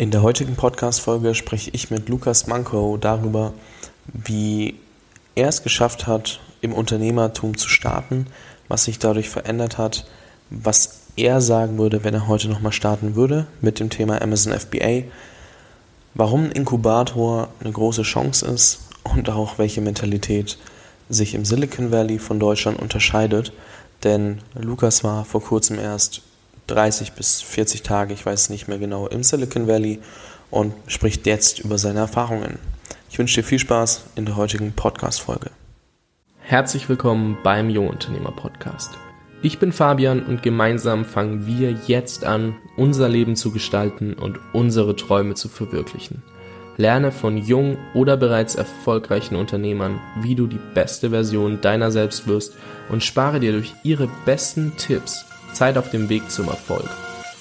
In der heutigen Podcast-Folge spreche ich mit Lukas Manko darüber, wie er es geschafft hat, im Unternehmertum zu starten, was sich dadurch verändert hat, was er sagen würde, wenn er heute nochmal starten würde mit dem Thema Amazon FBA, warum ein Inkubator eine große Chance ist und auch welche Mentalität sich im Silicon Valley von Deutschland unterscheidet. Denn Lukas war vor kurzem erst 30 bis 40 Tage, ich weiß nicht mehr genau, im Silicon Valley und spricht jetzt über seine Erfahrungen. Ich wünsche dir viel Spaß in der heutigen Podcast-Folge. Herzlich willkommen beim Jungunternehmer Podcast. Ich bin Fabian und gemeinsam fangen wir jetzt an, unser Leben zu gestalten und unsere Träume zu verwirklichen. Lerne von jungen oder bereits erfolgreichen Unternehmern, wie du die beste Version deiner selbst wirst und spare dir durch ihre besten Tipps Zeit auf dem Weg zum Erfolg.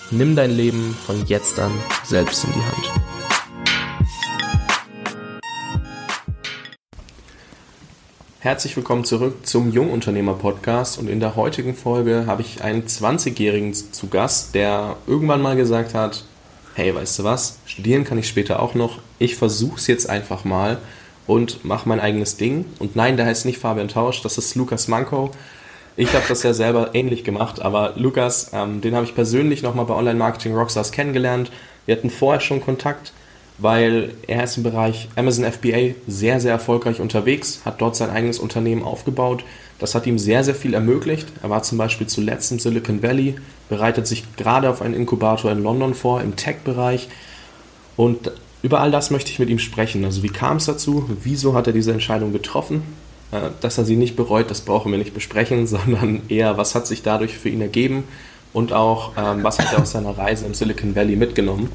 Nimm dein Leben von jetzt an selbst in die Hand. Herzlich willkommen zurück zum Jungunternehmer Podcast und in der heutigen Folge habe ich einen 20-Jährigen zu Gast, der irgendwann mal gesagt hat, hey, weißt du was, studieren kann ich später auch noch, ich versuche es jetzt einfach mal und mache mein eigenes Ding. Und nein, der heißt nicht Fabian Tausch, das ist Lukas Manko. Ich habe das ja selber ähnlich gemacht, aber Lukas, ähm, den habe ich persönlich nochmal bei Online Marketing Rockstars kennengelernt. Wir hatten vorher schon Kontakt, weil er ist im Bereich Amazon FBA sehr, sehr erfolgreich unterwegs, hat dort sein eigenes Unternehmen aufgebaut. Das hat ihm sehr, sehr viel ermöglicht. Er war zum Beispiel zuletzt im Silicon Valley, bereitet sich gerade auf einen Inkubator in London vor, im Tech-Bereich. Und über all das möchte ich mit ihm sprechen. Also wie kam es dazu? Wieso hat er diese Entscheidung getroffen? Äh, dass er sie nicht bereut, das brauchen wir nicht besprechen, sondern eher, was hat sich dadurch für ihn ergeben und auch, ähm, was hat er aus seiner Reise im Silicon Valley mitgenommen.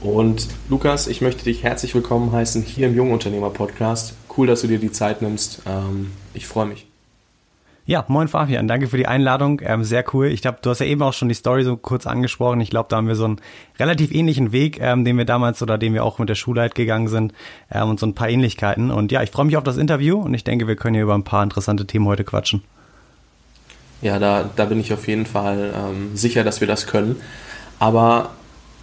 Und Lukas, ich möchte dich herzlich willkommen heißen hier im Jungunternehmer Podcast. Cool, dass du dir die Zeit nimmst. Ähm, ich freue mich. Ja, moin Fabian, danke für die Einladung. Ähm, sehr cool. Ich glaube, du hast ja eben auch schon die Story so kurz angesprochen. Ich glaube, da haben wir so einen relativ ähnlichen Weg, ähm, den wir damals oder den wir auch mit der Schule halt gegangen sind ähm, und so ein paar Ähnlichkeiten. Und ja, ich freue mich auf das Interview und ich denke, wir können hier über ein paar interessante Themen heute quatschen. Ja, da, da bin ich auf jeden Fall ähm, sicher, dass wir das können. Aber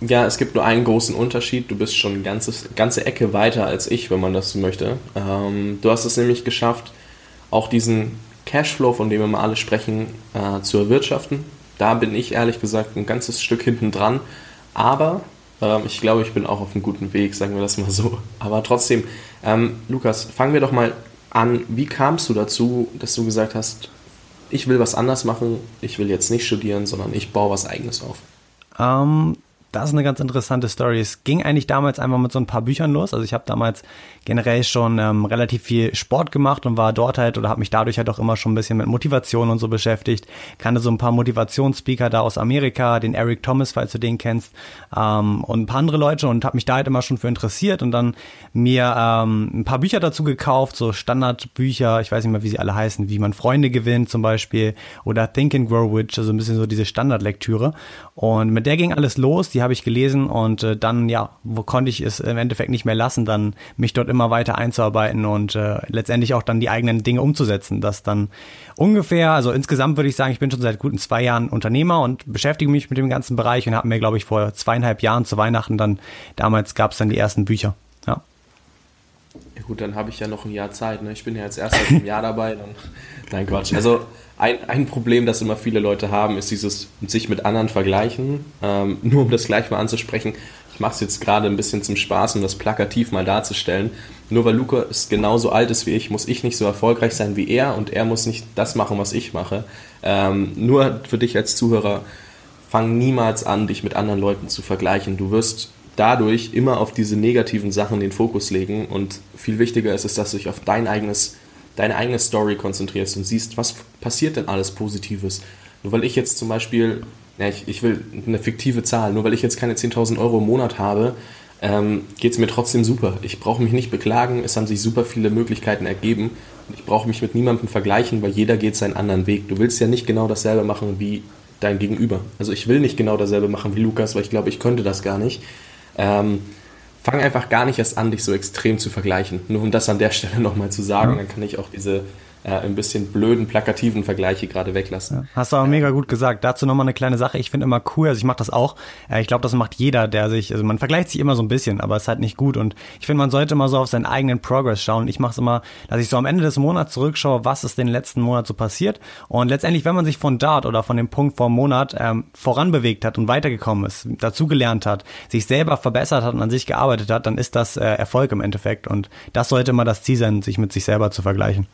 ja, es gibt nur einen großen Unterschied. Du bist schon eine ganze, Ecke weiter als ich, wenn man das so möchte. Ähm, du hast es nämlich geschafft, auch diesen Cashflow, von dem wir mal alle sprechen, äh, zu erwirtschaften. Da bin ich ehrlich gesagt ein ganzes Stück hinten dran. Aber ähm, ich glaube, ich bin auch auf einem guten Weg, sagen wir das mal so. Aber trotzdem, ähm, Lukas, fangen wir doch mal an. Wie kamst du dazu, dass du gesagt hast, ich will was anders machen, ich will jetzt nicht studieren, sondern ich baue was eigenes auf? Ähm, das ist eine ganz interessante Story. Es ging eigentlich damals einfach mit so ein paar Büchern los. Also ich habe damals generell schon ähm, relativ viel Sport gemacht und war dort halt oder habe mich dadurch halt auch immer schon ein bisschen mit Motivation und so beschäftigt. Kannte so ein paar Motivationsspeaker da aus Amerika, den Eric Thomas, falls du den kennst, ähm, und ein paar andere Leute und habe mich da halt immer schon für interessiert und dann mir ähm, ein paar Bücher dazu gekauft, so Standardbücher, ich weiß nicht mehr, wie sie alle heißen, wie man Freunde gewinnt zum Beispiel oder Think and Grow Rich, also ein bisschen so diese Standardlektüre. Und mit der ging alles los. Die habe ich gelesen und äh, dann, ja, wo konnte ich es im Endeffekt nicht mehr lassen, dann mich dort immer weiter einzuarbeiten und äh, letztendlich auch dann die eigenen Dinge umzusetzen. Das dann ungefähr, also insgesamt würde ich sagen, ich bin schon seit guten zwei Jahren Unternehmer und beschäftige mich mit dem ganzen Bereich und habe mir, glaube ich, vor zweieinhalb Jahren zu Weihnachten dann, damals gab es dann die ersten Bücher. Ja. Gut, dann habe ich ja noch ein Jahr Zeit. Ne? Ich bin ja jetzt erst seit einem Jahr dabei. Dann, nein, Quatsch. Also ein, ein Problem, das immer viele Leute haben, ist dieses sich mit anderen vergleichen. Ähm, nur um das gleich mal anzusprechen, ich mache es jetzt gerade ein bisschen zum Spaß, um das plakativ mal darzustellen. Nur weil Luca ist genauso alt ist wie ich, muss ich nicht so erfolgreich sein wie er und er muss nicht das machen, was ich mache. Ähm, nur für dich als Zuhörer, fang niemals an, dich mit anderen Leuten zu vergleichen. Du wirst dadurch immer auf diese negativen Sachen den Fokus legen und viel wichtiger ist es, dass du dich auf dein eigenes deine eigene Story konzentrierst und siehst, was passiert denn alles Positives. Nur weil ich jetzt zum Beispiel, ja, ich, ich will eine fiktive Zahl, nur weil ich jetzt keine 10.000 Euro im Monat habe, ähm, geht es mir trotzdem super. Ich brauche mich nicht beklagen, es haben sich super viele Möglichkeiten ergeben ich brauche mich mit niemandem vergleichen, weil jeder geht seinen anderen Weg. Du willst ja nicht genau dasselbe machen wie dein Gegenüber. Also ich will nicht genau dasselbe machen wie Lukas, weil ich glaube, ich könnte das gar nicht. Ähm, fang einfach gar nicht erst an, dich so extrem zu vergleichen. Nur um das an der Stelle nochmal zu sagen, dann kann ich auch diese äh, ein bisschen blöden, plakativen Vergleiche gerade weglassen. Ja, hast du aber mega gut gesagt. Dazu nochmal eine kleine Sache. Ich finde immer cool, also ich mache das auch. Äh, ich glaube, das macht jeder, der sich, also man vergleicht sich immer so ein bisschen, aber es ist halt nicht gut. Und ich finde, man sollte immer so auf seinen eigenen Progress schauen. Ich mache es immer, dass ich so am Ende des Monats zurückschaue, was ist den letzten Monat so passiert. Und letztendlich, wenn man sich von dort oder von dem Punkt vor einem Monat ähm, voranbewegt hat und weitergekommen ist, dazugelernt hat, sich selber verbessert hat und an sich gearbeitet hat, dann ist das äh, Erfolg im Endeffekt. Und das sollte immer das Ziel sein, sich mit sich selber zu vergleichen.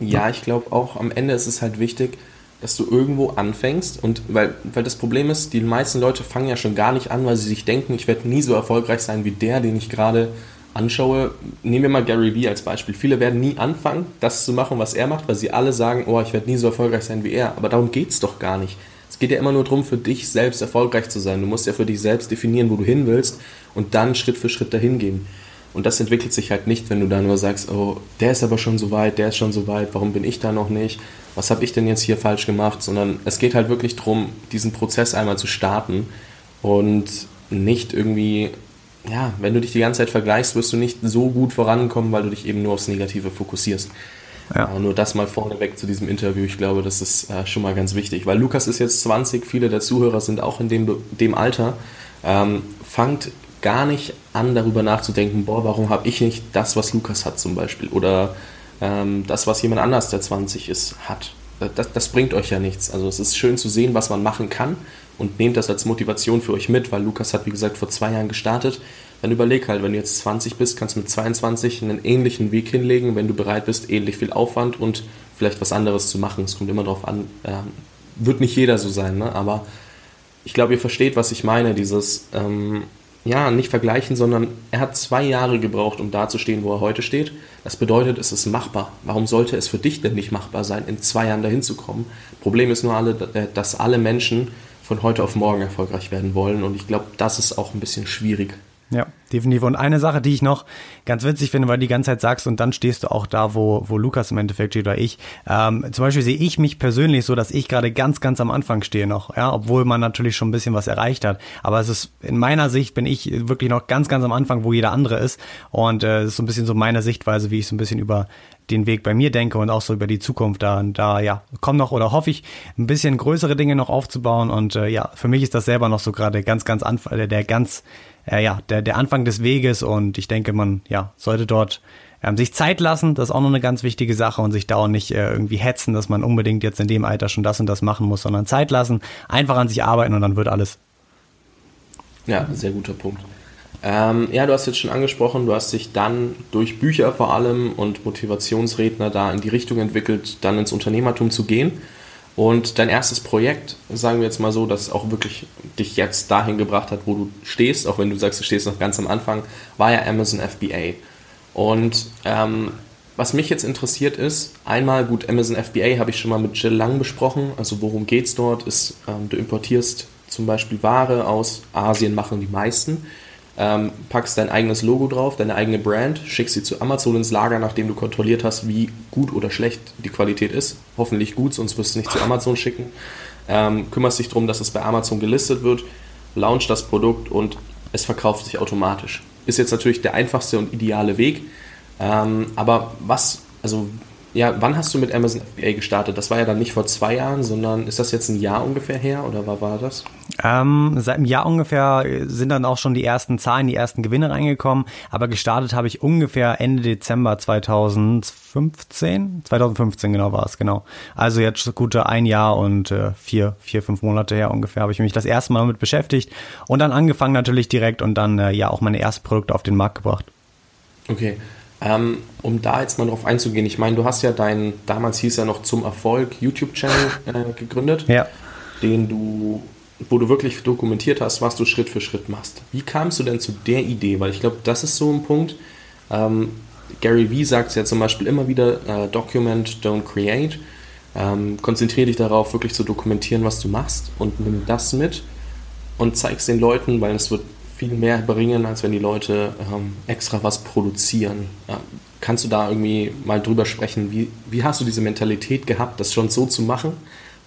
Ja, ich glaube auch am Ende ist es halt wichtig, dass du irgendwo anfängst und weil, weil das Problem ist, die meisten Leute fangen ja schon gar nicht an, weil sie sich denken, ich werde nie so erfolgreich sein wie der, den ich gerade anschaue. Nehmen wir mal Gary Vee als Beispiel. Viele werden nie anfangen, das zu machen, was er macht, weil sie alle sagen, oh, ich werde nie so erfolgreich sein wie er. Aber darum geht es doch gar nicht. Es geht ja immer nur darum, für dich selbst erfolgreich zu sein. Du musst ja für dich selbst definieren, wo du hin willst und dann Schritt für Schritt dahin gehen. Und das entwickelt sich halt nicht, wenn du da nur sagst, oh, der ist aber schon so weit, der ist schon so weit, warum bin ich da noch nicht? Was habe ich denn jetzt hier falsch gemacht? Sondern es geht halt wirklich darum, diesen Prozess einmal zu starten und nicht irgendwie, ja, wenn du dich die ganze Zeit vergleichst, wirst du nicht so gut vorankommen, weil du dich eben nur aufs Negative fokussierst. Ja. Aber nur das mal vorneweg zu diesem Interview. Ich glaube, das ist äh, schon mal ganz wichtig, weil Lukas ist jetzt 20, viele der Zuhörer sind auch in dem, dem Alter. Ähm, fangt gar nicht an, darüber nachzudenken, boah, warum habe ich nicht das, was Lukas hat zum Beispiel oder ähm, das, was jemand anders, der 20 ist, hat. Das, das bringt euch ja nichts. Also es ist schön zu sehen, was man machen kann und nehmt das als Motivation für euch mit, weil Lukas hat, wie gesagt, vor zwei Jahren gestartet. Dann überleg halt, wenn du jetzt 20 bist, kannst du mit 22 einen ähnlichen Weg hinlegen, wenn du bereit bist, ähnlich viel Aufwand und vielleicht was anderes zu machen. Es kommt immer darauf an, äh, wird nicht jeder so sein, ne? aber ich glaube, ihr versteht, was ich meine, dieses ähm, ja, nicht vergleichen, sondern er hat zwei Jahre gebraucht, um da zu stehen, wo er heute steht. Das bedeutet, es ist machbar. Warum sollte es für dich denn nicht machbar sein, in zwei Jahren dahin zu kommen? Problem ist nur, alle, dass alle Menschen von heute auf morgen erfolgreich werden wollen und ich glaube, das ist auch ein bisschen schwierig. Ja, definitiv. Und eine Sache, die ich noch ganz witzig finde, weil du die ganze Zeit sagst und dann stehst du auch da, wo, wo Lukas im Endeffekt steht oder ich. Ähm, zum Beispiel sehe ich mich persönlich so, dass ich gerade ganz, ganz am Anfang stehe noch, ja, obwohl man natürlich schon ein bisschen was erreicht hat. Aber es ist, in meiner Sicht bin ich wirklich noch ganz, ganz am Anfang, wo jeder andere ist. Und äh, es ist so ein bisschen so meine Sichtweise, wie ich so ein bisschen über den Weg bei mir denke und auch so über die Zukunft da da ja kommen noch oder hoffe ich ein bisschen größere Dinge noch aufzubauen und äh, ja für mich ist das selber noch so gerade ganz ganz Anfang der, der ganz äh, ja, der, der Anfang des Weges und ich denke, man ja, sollte dort ähm, sich Zeit lassen, das ist auch noch eine ganz wichtige Sache und sich da auch nicht äh, irgendwie hetzen, dass man unbedingt jetzt in dem Alter schon das und das machen muss, sondern Zeit lassen, einfach an sich arbeiten und dann wird alles. Ja, sehr guter Punkt. Ähm, ja, du hast jetzt schon angesprochen, du hast dich dann durch Bücher vor allem und Motivationsredner da in die Richtung entwickelt, dann ins Unternehmertum zu gehen. Und dein erstes Projekt, sagen wir jetzt mal so, das auch wirklich dich jetzt dahin gebracht hat, wo du stehst, auch wenn du sagst, du stehst noch ganz am Anfang, war ja Amazon FBA. Und ähm, was mich jetzt interessiert ist, einmal gut, Amazon FBA habe ich schon mal mit Jill Lang besprochen. Also worum geht es dort? Ist, ähm, du importierst zum Beispiel Ware aus Asien, machen die meisten ähm, packst dein eigenes Logo drauf, deine eigene Brand, schickst sie zu Amazon ins Lager, nachdem du kontrolliert hast, wie gut oder schlecht die Qualität ist. Hoffentlich gut, sonst wirst du nicht zu Amazon schicken. Ähm, kümmerst dich darum, dass es bei Amazon gelistet wird, launch das Produkt und es verkauft sich automatisch. Ist jetzt natürlich der einfachste und ideale Weg. Ähm, aber was, also ja, wann hast du mit Amazon FBA gestartet? Das war ja dann nicht vor zwei Jahren, sondern ist das jetzt ein Jahr ungefähr her oder war, war das? Ähm, seit einem Jahr ungefähr sind dann auch schon die ersten Zahlen, die ersten Gewinne reingekommen, aber gestartet habe ich ungefähr Ende Dezember 2015. 2015 genau war es, genau. Also jetzt gute ein Jahr und äh, vier, vier, fünf Monate her ungefähr habe ich mich das erste Mal damit beschäftigt und dann angefangen natürlich direkt und dann äh, ja auch meine ersten Produkte auf den Markt gebracht. Okay. Ähm, um da jetzt mal drauf einzugehen, ich meine, du hast ja deinen, damals hieß er noch zum Erfolg, YouTube-Channel äh, gegründet, ja. den du, wo du wirklich dokumentiert hast, was du Schritt für Schritt machst. Wie kamst du denn zu der Idee? Weil ich glaube, das ist so ein Punkt. Ähm, Gary Vee sagt es ja zum Beispiel immer wieder, äh, document, don't create. Ähm, konzentriere dich darauf, wirklich zu dokumentieren, was du machst und nimm das mit und zeig es den Leuten, weil es wird viel mehr bringen, als wenn die Leute ähm, extra was produzieren. Ja, kannst du da irgendwie mal drüber sprechen? Wie, wie hast du diese Mentalität gehabt, das schon so zu machen,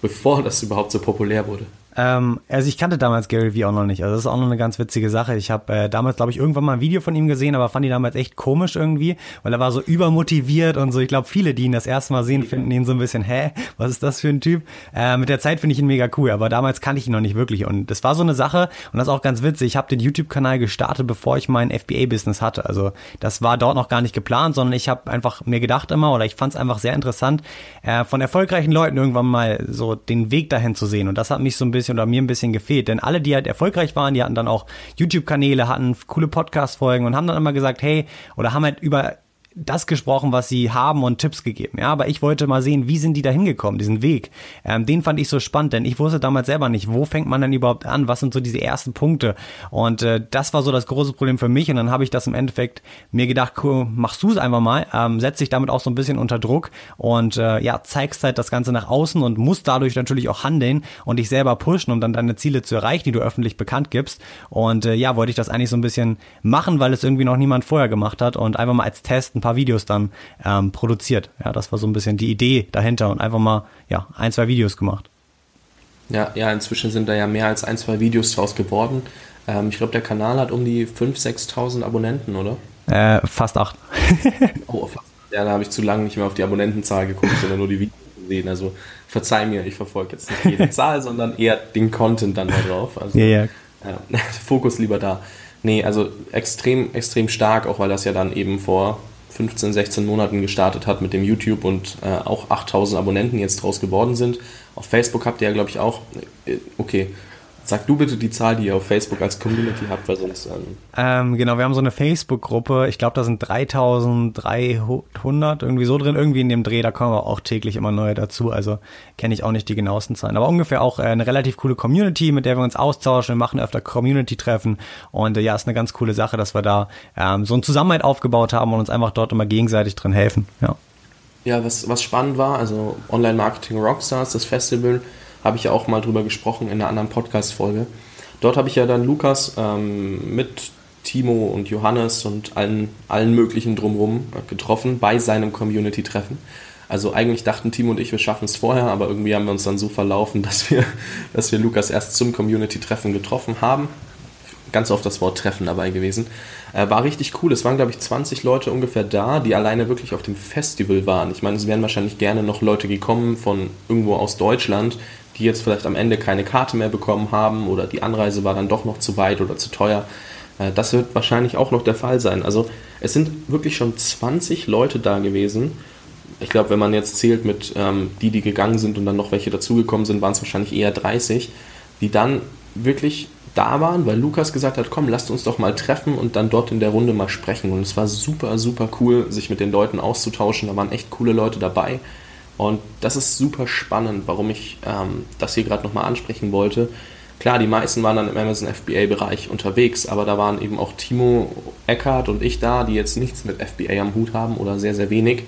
bevor das überhaupt so populär wurde? Ähm, also ich kannte damals Gary Vee auch noch nicht. Also das ist auch noch eine ganz witzige Sache. Ich habe äh, damals, glaube ich, irgendwann mal ein Video von ihm gesehen, aber fand ihn damals echt komisch irgendwie, weil er war so übermotiviert und so. Ich glaube, viele, die ihn das erste Mal sehen, finden ihn so ein bisschen, hä, was ist das für ein Typ? Äh, mit der Zeit finde ich ihn mega cool, aber damals kannte ich ihn noch nicht wirklich. Und das war so eine Sache und das ist auch ganz witzig. Ich habe den YouTube-Kanal gestartet, bevor ich mein FBA-Business hatte. Also das war dort noch gar nicht geplant, sondern ich habe einfach mir gedacht immer oder ich fand es einfach sehr interessant, äh, von erfolgreichen Leuten irgendwann mal so den Weg dahin zu sehen. Und das hat mich so ein bisschen bisschen oder mir ein bisschen gefehlt. Denn alle, die halt erfolgreich waren, die hatten dann auch YouTube-Kanäle, hatten coole Podcast-Folgen und haben dann immer gesagt, hey, oder haben halt über das gesprochen, was sie haben und Tipps gegeben. Ja, aber ich wollte mal sehen, wie sind die da hingekommen, diesen Weg. Ähm, den fand ich so spannend, denn ich wusste damals selber nicht, wo fängt man denn überhaupt an, was sind so diese ersten Punkte. Und äh, das war so das große Problem für mich. Und dann habe ich das im Endeffekt mir gedacht, cool, machst du es einfach mal, ähm, setz dich damit auch so ein bisschen unter Druck und äh, ja, zeigst halt das Ganze nach außen und musst dadurch natürlich auch handeln und dich selber pushen, um dann deine Ziele zu erreichen, die du öffentlich bekannt gibst. Und äh, ja, wollte ich das eigentlich so ein bisschen machen, weil es irgendwie noch niemand vorher gemacht hat und einfach mal als Test ein paar Videos dann ähm, produziert. Ja, das war so ein bisschen die Idee dahinter und einfach mal ja, ein, zwei Videos gemacht. Ja, ja, inzwischen sind da ja mehr als ein, zwei Videos draus geworden. Ähm, ich glaube, der Kanal hat um die 5.000, 6.000 Abonnenten, oder? Äh, fast acht. oh, fast. Ja, da habe ich zu lange nicht mehr auf die Abonnentenzahl geguckt, sondern nur die Videos gesehen. Also verzeih mir, ich verfolge jetzt nicht jede Zahl, sondern eher den Content dann da drauf. Also, ja, ja. Äh, Fokus lieber da. Nee, also extrem, extrem stark, auch weil das ja dann eben vor 15, 16 Monaten gestartet hat mit dem YouTube und äh, auch 8000 Abonnenten jetzt draus geworden sind. Auf Facebook habt ihr ja, glaube ich, auch, äh, okay, Sag du bitte die Zahl, die ihr auf Facebook als Community habt, weil sonst. Ähm ähm, genau, wir haben so eine Facebook-Gruppe. Ich glaube, da sind 3300 irgendwie so drin, irgendwie in dem Dreh. Da kommen aber auch täglich immer neue dazu. Also kenne ich auch nicht die genauesten Zahlen. Aber ungefähr auch äh, eine relativ coole Community, mit der wir uns austauschen. Wir machen öfter Community-Treffen. Und äh, ja, ist eine ganz coole Sache, dass wir da ähm, so einen Zusammenhalt aufgebaut haben und uns einfach dort immer gegenseitig drin helfen. Ja. Ja, was, was spannend war, also Online-Marketing Rockstars, das Festival, habe ich ja auch mal drüber gesprochen in einer anderen Podcast-Folge. Dort habe ich ja dann Lukas ähm, mit Timo und Johannes und allen, allen möglichen drumherum getroffen bei seinem Community-Treffen. Also eigentlich dachten Timo und ich, wir schaffen es vorher, aber irgendwie haben wir uns dann so verlaufen, dass wir, dass wir Lukas erst zum Community-Treffen getroffen haben. Ganz oft das Wort Treffen dabei gewesen. Äh, war richtig cool. Es waren, glaube ich, 20 Leute ungefähr da, die alleine wirklich auf dem Festival waren. Ich meine, es wären wahrscheinlich gerne noch Leute gekommen von irgendwo aus Deutschland, die jetzt vielleicht am Ende keine Karte mehr bekommen haben oder die Anreise war dann doch noch zu weit oder zu teuer. Äh, das wird wahrscheinlich auch noch der Fall sein. Also es sind wirklich schon 20 Leute da gewesen. Ich glaube, wenn man jetzt zählt mit ähm, die, die gegangen sind und dann noch welche dazugekommen sind, waren es wahrscheinlich eher 30, die dann wirklich da waren, weil Lukas gesagt hat, komm, lasst uns doch mal treffen und dann dort in der Runde mal sprechen. Und es war super, super cool, sich mit den Leuten auszutauschen. Da waren echt coole Leute dabei. Und das ist super spannend, warum ich ähm, das hier gerade nochmal ansprechen wollte. Klar, die meisten waren dann im Amazon FBA-Bereich unterwegs, aber da waren eben auch Timo Eckert und ich da, die jetzt nichts mit FBA am Hut haben oder sehr, sehr wenig.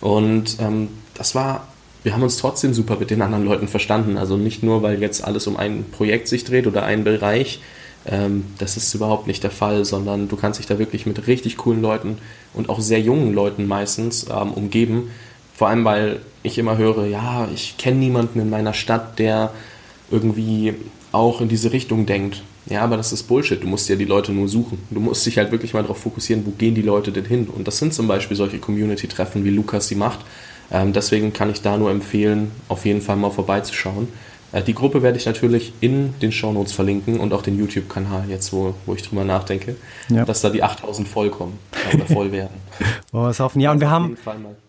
Und ähm, das war, wir haben uns trotzdem super mit den anderen Leuten verstanden. Also nicht nur, weil jetzt alles um ein Projekt sich dreht oder einen Bereich. Ähm, das ist überhaupt nicht der Fall, sondern du kannst dich da wirklich mit richtig coolen Leuten und auch sehr jungen Leuten meistens ähm, umgeben, vor allem, weil ich immer höre, ja, ich kenne niemanden in meiner Stadt, der irgendwie auch in diese Richtung denkt. Ja, aber das ist Bullshit. Du musst ja die Leute nur suchen. Du musst dich halt wirklich mal darauf fokussieren, wo gehen die Leute denn hin. Und das sind zum Beispiel solche Community-Treffen, wie Lukas sie macht. Ähm, deswegen kann ich da nur empfehlen, auf jeden Fall mal vorbeizuschauen. Äh, die Gruppe werde ich natürlich in den Shownotes verlinken und auch den YouTube-Kanal, jetzt wo, wo ich drüber nachdenke, ja. dass da die 8000 vollkommen oder voll werden. Wollen wir es hoffen. Ja, und wir haben,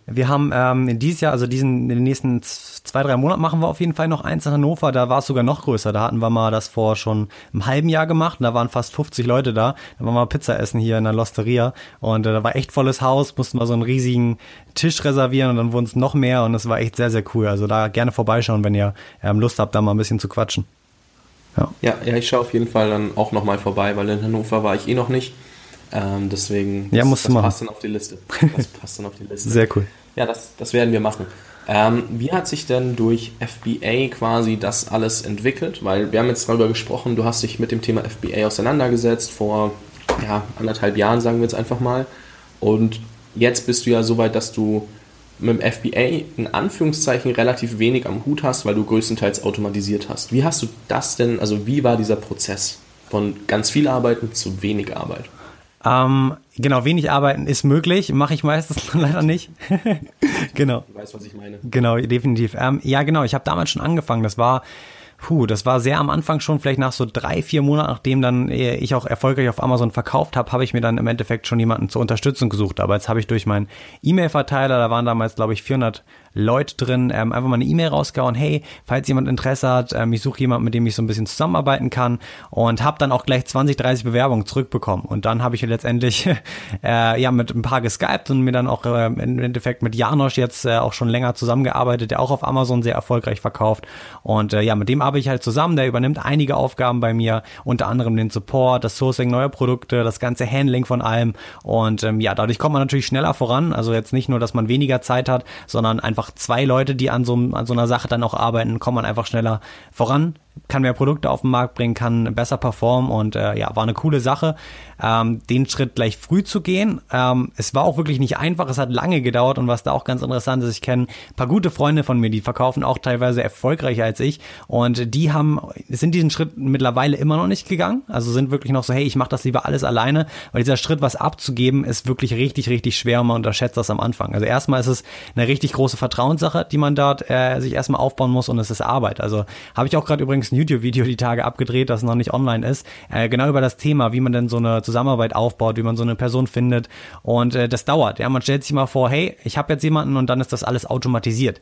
wir haben ähm, dieses Jahr, also diesen, in den nächsten zwei, drei Monaten machen wir auf jeden Fall noch eins in Hannover. Da war es sogar noch größer. Da hatten wir mal das vor schon einem halben Jahr gemacht und da waren fast 50 Leute da. Da waren wir Pizza essen hier in der Losteria und äh, da war echt volles Haus, mussten wir so einen riesigen Tisch reservieren und dann wurden es noch mehr und es war echt sehr, sehr cool. Also da gerne vorbeischauen, wenn ihr ähm, Lust habt, da mal ein bisschen zu quatschen. Ja, ja, ja ich schaue auf jeden Fall dann auch nochmal vorbei, weil in Hannover war ich eh noch nicht. Ähm, deswegen, ja, das, das passt dann auf die Liste. Das passt dann auf die Liste. Sehr cool. Ja, das, das werden wir machen. Ähm, wie hat sich denn durch FBA quasi das alles entwickelt? Weil wir haben jetzt darüber gesprochen, du hast dich mit dem Thema FBA auseinandergesetzt vor ja, anderthalb Jahren, sagen wir jetzt einfach mal. Und jetzt bist du ja so weit, dass du mit dem FBA in Anführungszeichen relativ wenig am Hut hast, weil du größtenteils automatisiert hast. Wie hast du das denn, also wie war dieser Prozess von ganz viel Arbeiten zu wenig Arbeit? Ähm, genau, wenig arbeiten ist möglich, mache ich meistens leider nicht. genau. Du weißt, was ich meine. Genau, definitiv. Ähm, ja, genau, ich habe damals schon angefangen. Das war Puh, das war sehr am Anfang schon, vielleicht nach so drei, vier Monaten, nachdem dann äh, ich auch erfolgreich auf Amazon verkauft habe, habe ich mir dann im Endeffekt schon jemanden zur Unterstützung gesucht. Aber jetzt habe ich durch meinen E-Mail-Verteiler, da waren damals, glaube ich, 400 Leute drin, ähm, einfach mal eine E-Mail rausgehauen, hey, falls jemand Interesse hat, ähm, ich suche jemanden, mit dem ich so ein bisschen zusammenarbeiten kann und habe dann auch gleich 20, 30 Bewerbungen zurückbekommen. Und dann habe ich letztendlich äh, ja mit ein paar geskypt und mir dann auch äh, im Endeffekt mit Janosch jetzt äh, auch schon länger zusammengearbeitet, der auch auf Amazon sehr erfolgreich verkauft. Und äh, ja, mit dem arbeite ich halt zusammen, der übernimmt einige Aufgaben bei mir, unter anderem den Support, das Sourcing neuer Produkte, das ganze Handling von allem. Und ähm, ja, dadurch kommt man natürlich schneller voran. Also jetzt nicht nur, dass man weniger Zeit hat, sondern einfach einfach zwei Leute, die an so, an so einer Sache dann auch arbeiten, kommt man einfach schneller voran kann mehr Produkte auf den Markt bringen, kann besser performen und äh, ja, war eine coole Sache, ähm, den Schritt gleich früh zu gehen. Ähm, es war auch wirklich nicht einfach, es hat lange gedauert und was da auch ganz interessant ist, ich kenne ein paar gute Freunde von mir, die verkaufen auch teilweise erfolgreicher als ich und die haben, sind diesen Schritt mittlerweile immer noch nicht gegangen, also sind wirklich noch so, hey, ich mache das lieber alles alleine, weil dieser Schritt, was abzugeben, ist wirklich richtig, richtig schwer und man unterschätzt das am Anfang. Also erstmal ist es eine richtig große Vertrauenssache, die man dort äh, sich erstmal aufbauen muss und es ist Arbeit. Also habe ich auch gerade übrigens ein YouTube-Video die Tage abgedreht, das noch nicht online ist, äh, genau über das Thema, wie man denn so eine Zusammenarbeit aufbaut, wie man so eine Person findet. Und äh, das dauert. Ja, man stellt sich mal vor, hey, ich habe jetzt jemanden und dann ist das alles automatisiert.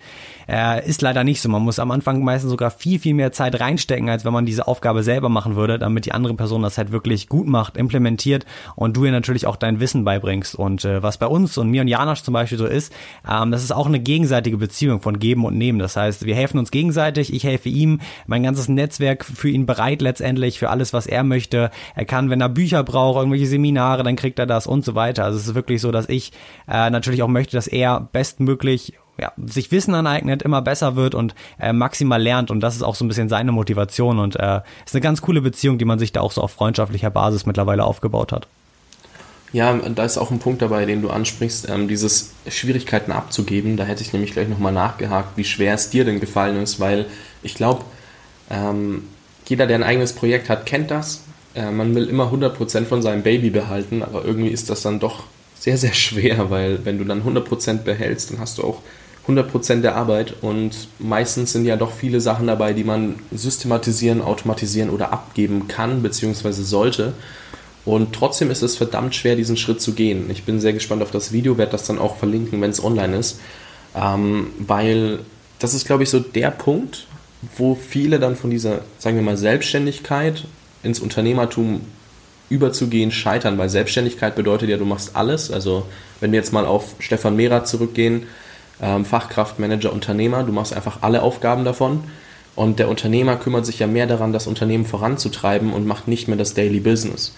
Äh, ist leider nicht so. Man muss am Anfang meistens sogar viel, viel mehr Zeit reinstecken, als wenn man diese Aufgabe selber machen würde, damit die andere Person das halt wirklich gut macht, implementiert und du ihr natürlich auch dein Wissen beibringst. Und äh, was bei uns und mir und Janasch zum Beispiel so ist, ähm, das ist auch eine gegenseitige Beziehung von Geben und Nehmen. Das heißt, wir helfen uns gegenseitig, ich helfe ihm, mein ganzes Netzwerk für ihn bereit letztendlich für alles, was er möchte. Er kann, wenn er Bücher braucht, irgendwelche Seminare, dann kriegt er das und so weiter. Also es ist wirklich so, dass ich äh, natürlich auch möchte, dass er bestmöglich ja, sich Wissen aneignet, immer besser wird und äh, maximal lernt und das ist auch so ein bisschen seine Motivation und äh, ist eine ganz coole Beziehung, die man sich da auch so auf freundschaftlicher Basis mittlerweile aufgebaut hat. Ja, da ist auch ein Punkt dabei, den du ansprichst, ähm, dieses Schwierigkeiten abzugeben. Da hätte ich nämlich gleich nochmal nachgehakt, wie schwer es dir denn gefallen ist, weil ich glaube, ähm, jeder, der ein eigenes Projekt hat, kennt das. Äh, man will immer 100% von seinem Baby behalten, aber irgendwie ist das dann doch sehr, sehr schwer, weil wenn du dann 100% behältst, dann hast du auch 100% der Arbeit und meistens sind ja doch viele Sachen dabei, die man systematisieren, automatisieren oder abgeben kann bzw. sollte. Und trotzdem ist es verdammt schwer, diesen Schritt zu gehen. Ich bin sehr gespannt auf das Video, werde das dann auch verlinken, wenn es online ist, ähm, weil das ist, glaube ich, so der Punkt, wo viele dann von dieser, sagen wir mal, Selbstständigkeit ins Unternehmertum überzugehen scheitern, weil Selbstständigkeit bedeutet ja, du machst alles. Also wenn wir jetzt mal auf Stefan Mehrer zurückgehen, ähm, Fachkraft, Manager, Unternehmer, du machst einfach alle Aufgaben davon. Und der Unternehmer kümmert sich ja mehr daran, das Unternehmen voranzutreiben und macht nicht mehr das Daily Business.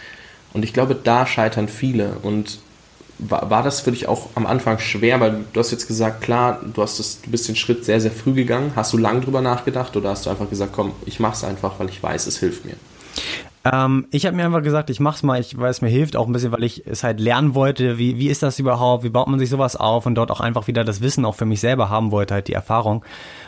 Und ich glaube, da scheitern viele. Und war, war das für dich auch am Anfang schwer? Weil du hast jetzt gesagt, klar, du, hast das, du bist den Schritt sehr, sehr früh gegangen. Hast du lange drüber nachgedacht oder hast du einfach gesagt, komm, ich mach's einfach, weil ich weiß, es hilft mir? Ähm, ich habe mir einfach gesagt, ich mach's mal, ich, weil es mir hilft, auch ein bisschen, weil ich es halt lernen wollte, wie, wie ist das überhaupt, wie baut man sich sowas auf und dort auch einfach wieder das Wissen auch für mich selber haben wollte, halt die Erfahrung.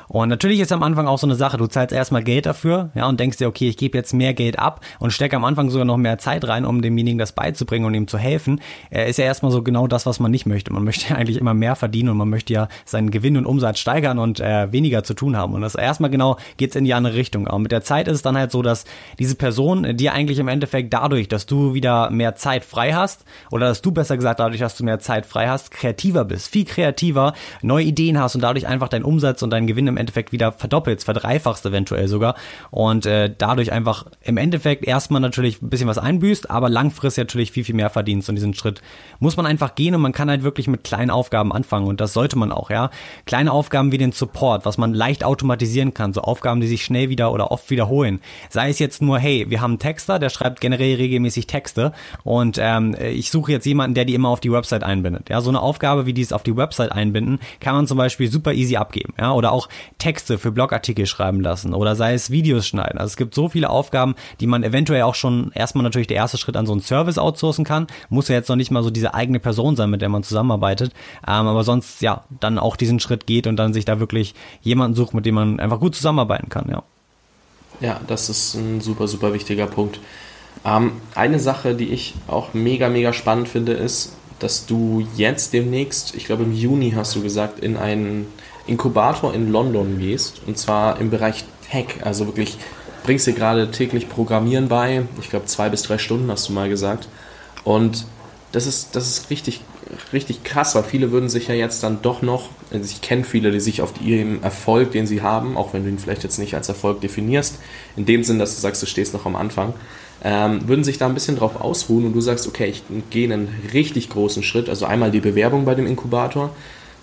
Und natürlich ist am Anfang auch so eine Sache, du zahlst erstmal Geld dafür, ja, und denkst dir, okay, ich gebe jetzt mehr Geld ab und stecke am Anfang sogar noch mehr Zeit rein, um demjenigen das beizubringen und ihm zu helfen, äh, ist ja erstmal so genau das, was man nicht möchte. Man möchte ja eigentlich immer mehr verdienen und man möchte ja seinen Gewinn und Umsatz steigern und äh, weniger zu tun haben. Und das erstmal genau geht's in die andere Richtung. Aber mit der Zeit ist es dann halt so, dass diese Person dir eigentlich im Endeffekt dadurch, dass du wieder mehr Zeit frei hast, oder dass du besser gesagt dadurch, dass du mehr Zeit frei hast, kreativer bist, viel kreativer, neue Ideen hast und dadurch einfach deinen Umsatz und deinen Gewinn im Endeffekt wieder verdoppelst, verdreifachst eventuell sogar und äh, dadurch einfach im Endeffekt erstmal natürlich ein bisschen was einbüßt, aber langfristig natürlich viel, viel mehr verdienst und diesen Schritt muss man einfach gehen und man kann halt wirklich mit kleinen Aufgaben anfangen und das sollte man auch, ja. Kleine Aufgaben wie den Support, was man leicht automatisieren kann, so Aufgaben, die sich schnell wieder oder oft wiederholen. Sei es jetzt nur, hey, wir haben einen Texter, der schreibt generell regelmäßig Texte und ähm, ich suche jetzt jemanden, der die immer auf die Website einbindet. Ja, so eine Aufgabe wie dieses auf die Website einbinden, kann man zum Beispiel super easy abgeben. Ja, oder auch Texte für Blogartikel schreiben lassen oder sei es Videos schneiden. Also es gibt so viele Aufgaben, die man eventuell auch schon erstmal natürlich der erste Schritt an so einen Service outsourcen kann. Muss ja jetzt noch nicht mal so diese eigene Person sein, mit der man zusammenarbeitet. Ähm, aber sonst ja, dann auch diesen Schritt geht und dann sich da wirklich jemanden sucht, mit dem man einfach gut zusammenarbeiten kann, ja. Ja, das ist ein super, super wichtiger Punkt. Ähm, eine Sache, die ich auch mega, mega spannend finde, ist, dass du jetzt demnächst, ich glaube im Juni hast du gesagt, in einen Inkubator in London gehst. Und zwar im Bereich Tech. Also wirklich bringst dir gerade täglich Programmieren bei. Ich glaube zwei bis drei Stunden hast du mal gesagt. Und das ist, das ist richtig, richtig krass, weil viele würden sich ja jetzt dann doch noch, also ich kenne viele, die sich auf ihren Erfolg, den sie haben, auch wenn du ihn vielleicht jetzt nicht als Erfolg definierst, in dem Sinn, dass du sagst, du stehst noch am Anfang, ähm, würden sich da ein bisschen drauf ausruhen und du sagst, okay, ich gehe einen richtig großen Schritt, also einmal die Bewerbung bei dem Inkubator,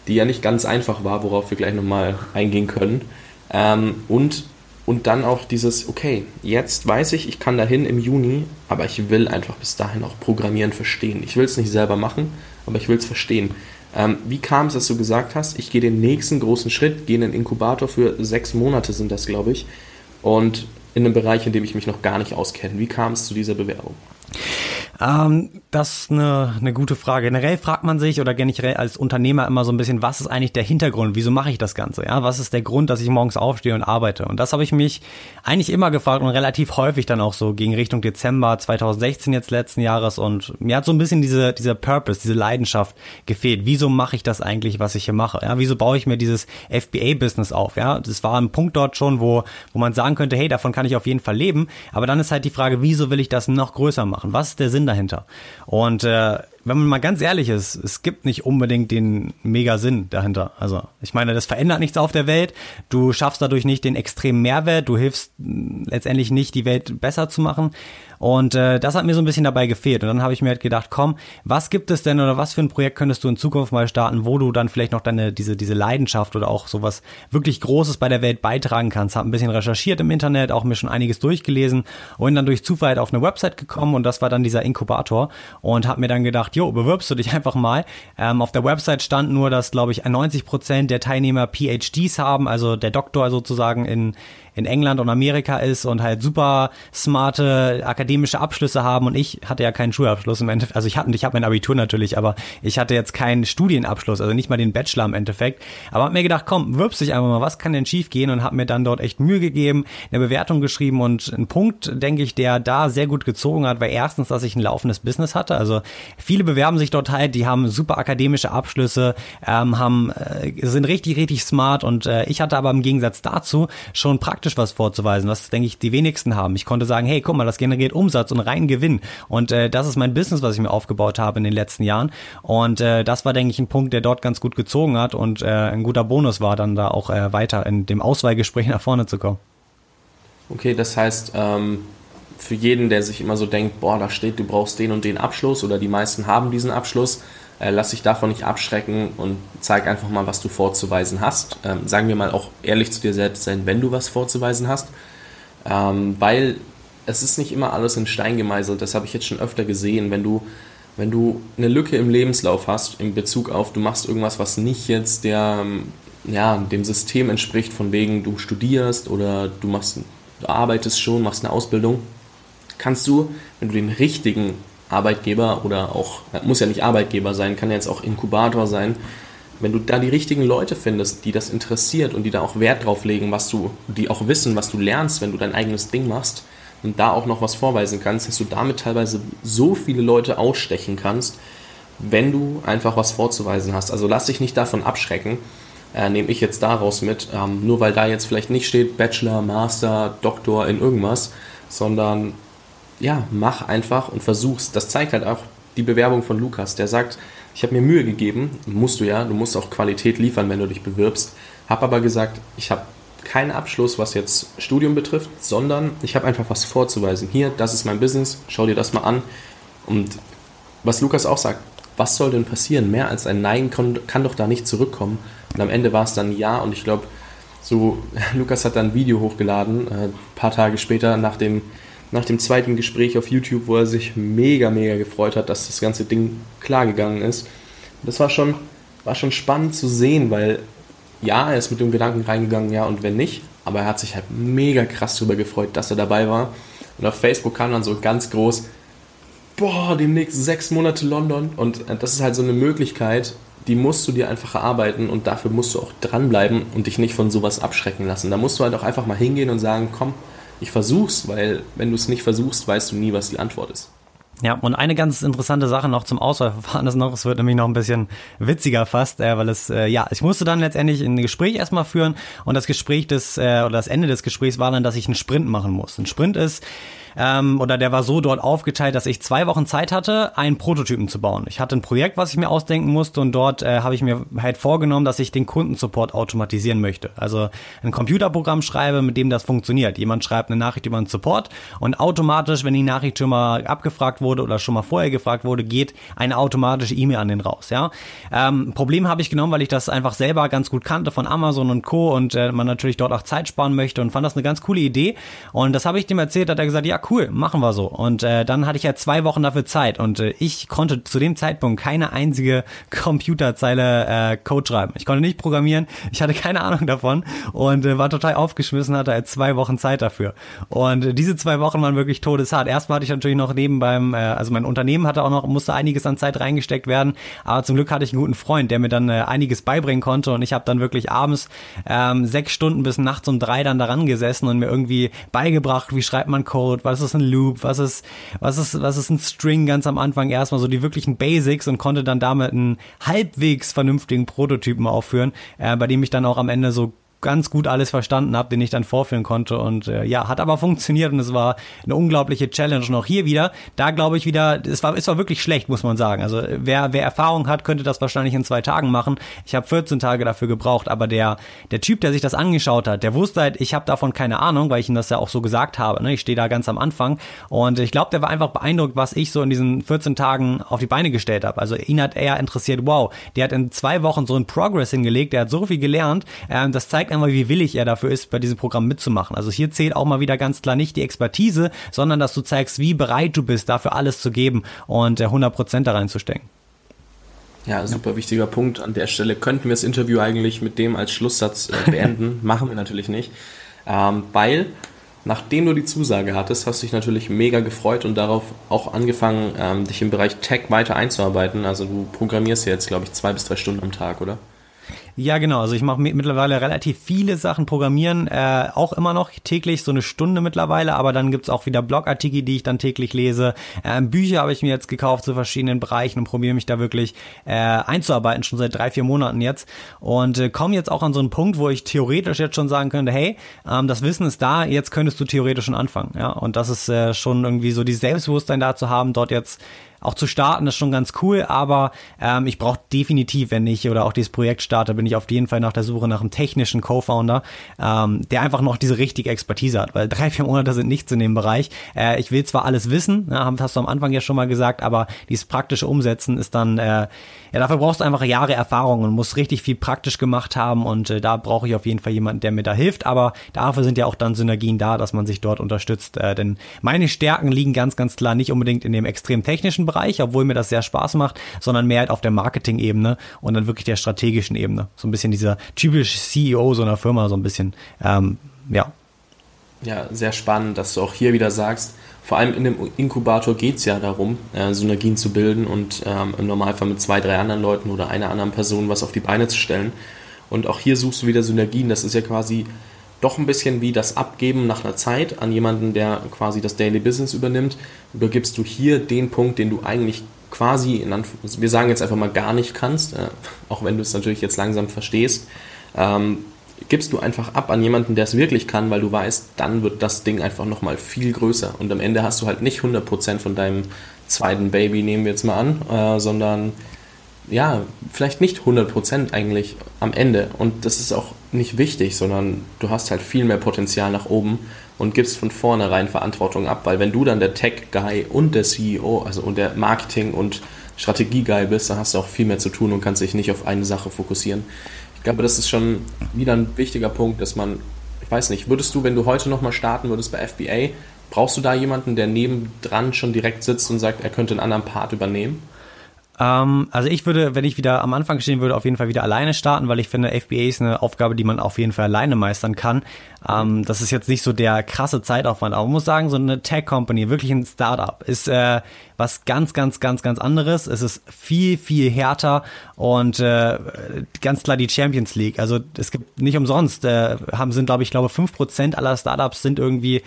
die ja nicht ganz einfach war, worauf wir gleich nochmal eingehen können, ähm, und und dann auch dieses, okay, jetzt weiß ich, ich kann dahin im Juni, aber ich will einfach bis dahin auch Programmieren verstehen. Ich will es nicht selber machen, aber ich will es verstehen. Ähm, wie kam es, dass du gesagt hast, ich gehe den nächsten großen Schritt, gehe in den Inkubator für sechs Monate sind das, glaube ich, und in einem Bereich, in dem ich mich noch gar nicht auskenne. Wie kam es zu dieser Bewerbung? Ähm, das ist eine, eine gute Frage. Generell fragt man sich oder generell als Unternehmer immer so ein bisschen, was ist eigentlich der Hintergrund? Wieso mache ich das Ganze? Ja, was ist der Grund, dass ich morgens aufstehe und arbeite? Und das habe ich mich eigentlich immer gefragt und relativ häufig dann auch so gegen Richtung Dezember 2016 jetzt letzten Jahres. Und mir hat so ein bisschen diese, dieser Purpose, diese Leidenschaft gefehlt. Wieso mache ich das eigentlich, was ich hier mache? Ja, wieso baue ich mir dieses FBA-Business auf? Ja, das war ein Punkt dort schon, wo, wo man sagen könnte, hey, davon kann ich auf jeden Fall leben. Aber dann ist halt die Frage, wieso will ich das noch größer machen? Was ist der Sinn dahinter? Und äh, wenn man mal ganz ehrlich ist, es gibt nicht unbedingt den mega Sinn dahinter. Also ich meine, das verändert nichts auf der Welt. Du schaffst dadurch nicht den extremen Mehrwert. Du hilfst letztendlich nicht, die Welt besser zu machen. Und äh, das hat mir so ein bisschen dabei gefehlt. Und dann habe ich mir halt gedacht, komm, was gibt es denn oder was für ein Projekt könntest du in Zukunft mal starten, wo du dann vielleicht noch deine diese diese Leidenschaft oder auch sowas wirklich Großes bei der Welt beitragen kannst. Hab ein bisschen recherchiert im Internet, auch mir schon einiges durchgelesen und dann durch Zufall auf eine Website gekommen und das war dann dieser Inkubator und habe mir dann gedacht, jo, bewirbst du dich einfach mal. Ähm, auf der Website stand nur, dass glaube ich 90 Prozent der Teilnehmer PhDs haben, also der Doktor sozusagen in in England und Amerika ist und halt super smarte akademische Abschlüsse haben. Und ich hatte ja keinen Schulabschluss im Endeffekt, also ich hatte, ich habe mein Abitur natürlich, aber ich hatte jetzt keinen Studienabschluss, also nicht mal den Bachelor im Endeffekt, aber hab mir gedacht, komm, wirbst dich einfach mal, was kann denn schief gehen? Und habe mir dann dort echt Mühe gegeben, eine Bewertung geschrieben und ein Punkt, denke ich, der da sehr gut gezogen hat, war erstens, dass ich ein laufendes Business hatte, also viele bewerben sich dort halt, die haben super akademische Abschlüsse, ähm, haben äh, sind richtig richtig smart. Und äh, ich hatte aber im Gegensatz dazu schon praktisch praktisch was vorzuweisen, was, denke ich, die wenigsten haben. Ich konnte sagen, hey, guck mal, das generiert Umsatz und reinen Gewinn. Und äh, das ist mein Business, was ich mir aufgebaut habe in den letzten Jahren. Und äh, das war, denke ich, ein Punkt, der dort ganz gut gezogen hat und äh, ein guter Bonus war, dann da auch äh, weiter in dem Auswahlgespräch nach vorne zu kommen. Okay, das heißt, ähm, für jeden, der sich immer so denkt, boah, da steht, du brauchst den und den Abschluss oder die meisten haben diesen Abschluss, äh, lass dich davon nicht abschrecken und zeig einfach mal, was du vorzuweisen hast. Ähm, sagen wir mal auch ehrlich zu dir selbst sein, wenn du was vorzuweisen hast. Ähm, weil es ist nicht immer alles in Stein gemeißelt. Das habe ich jetzt schon öfter gesehen. Wenn du, wenn du eine Lücke im Lebenslauf hast in Bezug auf, du machst irgendwas, was nicht jetzt der, ähm, ja, dem System entspricht, von wegen du studierst oder du machst, du arbeitest schon, machst eine Ausbildung, kannst du, wenn du den richtigen Arbeitgeber oder auch, muss ja nicht Arbeitgeber sein, kann ja jetzt auch Inkubator sein. Wenn du da die richtigen Leute findest, die das interessiert und die da auch Wert drauf legen, was du, die auch wissen, was du lernst, wenn du dein eigenes Ding machst und da auch noch was vorweisen kannst, dass du damit teilweise so viele Leute ausstechen kannst, wenn du einfach was vorzuweisen hast. Also lass dich nicht davon abschrecken, äh, nehme ich jetzt daraus mit, ähm, nur weil da jetzt vielleicht nicht steht Bachelor, Master, Doktor in irgendwas, sondern ja, mach einfach und versuch's. Das zeigt halt auch die Bewerbung von Lukas. Der sagt, ich habe mir Mühe gegeben, musst du ja, du musst auch Qualität liefern, wenn du dich bewirbst. Hab aber gesagt, ich habe keinen Abschluss, was jetzt Studium betrifft, sondern ich habe einfach was vorzuweisen. Hier, das ist mein Business, schau dir das mal an. Und was Lukas auch sagt, was soll denn passieren? Mehr als ein Nein kann, doch da nicht zurückkommen. Und am Ende war es dann Ja und ich glaube, so, Lukas hat dann ein Video hochgeladen, äh, ein paar Tage später nach dem nach dem zweiten Gespräch auf YouTube, wo er sich mega, mega gefreut hat, dass das ganze Ding klar gegangen ist. Das war schon, war schon spannend zu sehen, weil ja, er ist mit dem Gedanken reingegangen, ja und wenn nicht, aber er hat sich halt mega krass darüber gefreut, dass er dabei war. Und auf Facebook kam dann so ganz groß, boah, demnächst sechs Monate London. Und äh, das ist halt so eine Möglichkeit, die musst du dir einfach erarbeiten und dafür musst du auch dranbleiben und dich nicht von sowas abschrecken lassen. Da musst du halt auch einfach mal hingehen und sagen, komm, ich versuch's, weil wenn du es nicht versuchst, weißt du nie, was die Antwort ist. Ja, und eine ganz interessante Sache noch zum Auswahlverfahren ist noch, es wird nämlich noch ein bisschen witziger fast, äh, weil es, äh, ja, ich musste dann letztendlich ein Gespräch erstmal führen und das Gespräch des, äh, oder das Ende des Gesprächs war dann, dass ich einen Sprint machen muss. Ein Sprint ist, ähm, oder der war so dort aufgeteilt, dass ich zwei Wochen Zeit hatte, einen Prototypen zu bauen. Ich hatte ein Projekt, was ich mir ausdenken musste und dort äh, habe ich mir halt vorgenommen, dass ich den Kundensupport automatisieren möchte. Also ein Computerprogramm schreibe, mit dem das funktioniert. Jemand schreibt eine Nachricht über einen Support und automatisch, wenn die Nachricht schon mal abgefragt wurde oder schon mal vorher gefragt wurde, geht eine automatische E-Mail an den raus. Ja, ähm, Problem habe ich genommen, weil ich das einfach selber ganz gut kannte von Amazon und Co. und äh, man natürlich dort auch Zeit sparen möchte und fand das eine ganz coole Idee. Und das habe ich dem erzählt, hat er gesagt, ja cool, machen wir so. Und äh, dann hatte ich ja zwei Wochen dafür Zeit und äh, ich konnte zu dem Zeitpunkt keine einzige Computerzeile äh, Code schreiben. Ich konnte nicht programmieren, ich hatte keine Ahnung davon und äh, war total aufgeschmissen, hatte halt zwei Wochen Zeit dafür. Und äh, diese zwei Wochen waren wirklich todeshart. Erstmal hatte ich natürlich noch neben beim, äh, also mein Unternehmen hatte auch noch, musste einiges an Zeit reingesteckt werden, aber zum Glück hatte ich einen guten Freund, der mir dann äh, einiges beibringen konnte und ich habe dann wirklich abends ähm, sechs Stunden bis nachts um drei dann daran gesessen und mir irgendwie beigebracht, wie schreibt man Code, was ist ein Loop, was ist, was ist, was ist ein String ganz am Anfang erstmal so die wirklichen Basics und konnte dann damit einen halbwegs vernünftigen Prototypen aufführen, äh, bei dem ich dann auch am Ende so ganz gut alles verstanden habe, den ich dann vorführen konnte. Und äh, ja, hat aber funktioniert und es war eine unglaubliche Challenge. Und auch hier wieder, da glaube ich wieder, es war, es war wirklich schlecht, muss man sagen. Also wer, wer Erfahrung hat, könnte das wahrscheinlich in zwei Tagen machen. Ich habe 14 Tage dafür gebraucht, aber der, der Typ, der sich das angeschaut hat, der wusste halt, ich habe davon keine Ahnung, weil ich ihm das ja auch so gesagt habe. Ne? Ich stehe da ganz am Anfang und ich glaube, der war einfach beeindruckt, was ich so in diesen 14 Tagen auf die Beine gestellt habe. Also ihn hat eher interessiert, wow, der hat in zwei Wochen so einen Progress hingelegt, der hat so viel gelernt. Ähm, das zeigt einmal, wie willig er dafür ist, bei diesem Programm mitzumachen. Also hier zählt auch mal wieder ganz klar nicht die Expertise, sondern dass du zeigst, wie bereit du bist, dafür alles zu geben und 100% da reinzustecken. Ja, super wichtiger Punkt. An der Stelle könnten wir das Interview eigentlich mit dem als Schlusssatz äh, beenden. Machen wir natürlich nicht. Ähm, weil, nachdem du die Zusage hattest, hast du dich natürlich mega gefreut und darauf auch angefangen, ähm, dich im Bereich Tech weiter einzuarbeiten. Also du programmierst ja jetzt, glaube ich, zwei bis drei Stunden am Tag, oder? Ja, genau. Also ich mache mittlerweile relativ viele Sachen programmieren, äh, auch immer noch täglich, so eine Stunde mittlerweile, aber dann gibt's auch wieder Blogartikel, die ich dann täglich lese. Äh, Bücher habe ich mir jetzt gekauft zu verschiedenen Bereichen und probiere mich da wirklich äh, einzuarbeiten, schon seit drei, vier Monaten jetzt. Und äh, komme jetzt auch an so einen Punkt, wo ich theoretisch jetzt schon sagen könnte, hey, ähm, das Wissen ist da, jetzt könntest du theoretisch schon anfangen. Ja, und das ist äh, schon irgendwie so die Selbstbewusstsein da zu haben, dort jetzt auch zu starten, ist schon ganz cool, aber ähm, ich brauche definitiv, wenn ich oder auch dieses Projekt starte, bin ich auf jeden Fall nach der Suche nach einem technischen Co-Founder, ähm, der einfach noch diese richtige Expertise hat, weil drei, vier Monate sind nichts in dem Bereich. Äh, ich will zwar alles wissen, ja, hast du am Anfang ja schon mal gesagt, aber dieses praktische Umsetzen ist dann, äh, ja, dafür brauchst du einfach Jahre Erfahrung und musst richtig viel praktisch gemacht haben und äh, da brauche ich auf jeden Fall jemanden, der mir da hilft, aber dafür sind ja auch dann Synergien da, dass man sich dort unterstützt, äh, denn meine Stärken liegen ganz, ganz klar nicht unbedingt in dem extrem technischen Bereich, Bereich, obwohl mir das sehr Spaß macht, sondern mehr halt auf der Marketing-Ebene und dann wirklich der strategischen Ebene. So ein bisschen dieser typische CEO so einer Firma, so ein bisschen, ähm, ja. Ja, sehr spannend, dass du auch hier wieder sagst, vor allem in dem Inkubator geht es ja darum, äh, Synergien zu bilden und ähm, im Normalfall mit zwei, drei anderen Leuten oder einer anderen Person was auf die Beine zu stellen. Und auch hier suchst du wieder Synergien. Das ist ja quasi doch ein bisschen wie das Abgeben nach einer Zeit an jemanden, der quasi das Daily Business übernimmt. Übergibst du hier den Punkt, den du eigentlich quasi, wir sagen jetzt einfach mal gar nicht kannst, äh, auch wenn du es natürlich jetzt langsam verstehst, ähm, gibst du einfach ab an jemanden, der es wirklich kann, weil du weißt, dann wird das Ding einfach nochmal viel größer. Und am Ende hast du halt nicht 100% von deinem zweiten Baby, nehmen wir jetzt mal an, äh, sondern ja, vielleicht nicht 100% eigentlich am Ende. Und das ist auch nicht wichtig, sondern du hast halt viel mehr Potenzial nach oben und gibst von vornherein Verantwortung ab, weil wenn du dann der Tech-Guy und der CEO, also und der Marketing- und Strategie-Guy bist, dann hast du auch viel mehr zu tun und kannst dich nicht auf eine Sache fokussieren. Ich glaube, das ist schon wieder ein wichtiger Punkt, dass man, ich weiß nicht, würdest du, wenn du heute nochmal starten würdest bei FBA, Brauchst du da jemanden, der nebendran schon direkt sitzt und sagt, er könnte einen anderen Part übernehmen? Ähm, also ich würde, wenn ich wieder am Anfang stehen würde, auf jeden Fall wieder alleine starten, weil ich finde, FBA ist eine Aufgabe, die man auf jeden Fall alleine meistern kann. Ähm, das ist jetzt nicht so der krasse Zeitaufwand, aber man muss sagen, so eine Tech-Company, wirklich ein Startup, ist äh, was ganz, ganz, ganz, ganz anderes. Es ist viel, viel härter und äh, ganz klar die Champions League. Also es gibt nicht umsonst, äh, haben sind, glaube ich, glaube fünf Prozent aller Startups sind irgendwie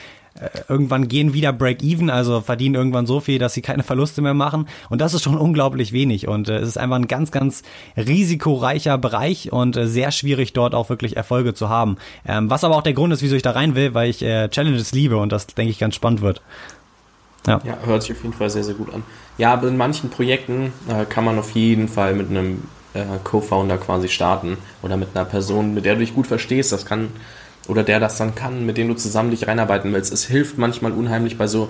irgendwann gehen wieder Break-Even, also verdienen irgendwann so viel, dass sie keine Verluste mehr machen. Und das ist schon unglaublich wenig. Und äh, es ist einfach ein ganz, ganz risikoreicher Bereich und äh, sehr schwierig, dort auch wirklich Erfolge zu haben. Ähm, was aber auch der Grund ist, wieso ich da rein will, weil ich äh, Challenges liebe und das, denke ich, ganz spannend wird. Ja. ja, hört sich auf jeden Fall sehr, sehr gut an. Ja, aber in manchen Projekten äh, kann man auf jeden Fall mit einem äh, Co-Founder quasi starten oder mit einer Person, mit der du dich gut verstehst. Das kann oder der das dann kann, mit dem du zusammen dich reinarbeiten willst. Es hilft manchmal unheimlich bei so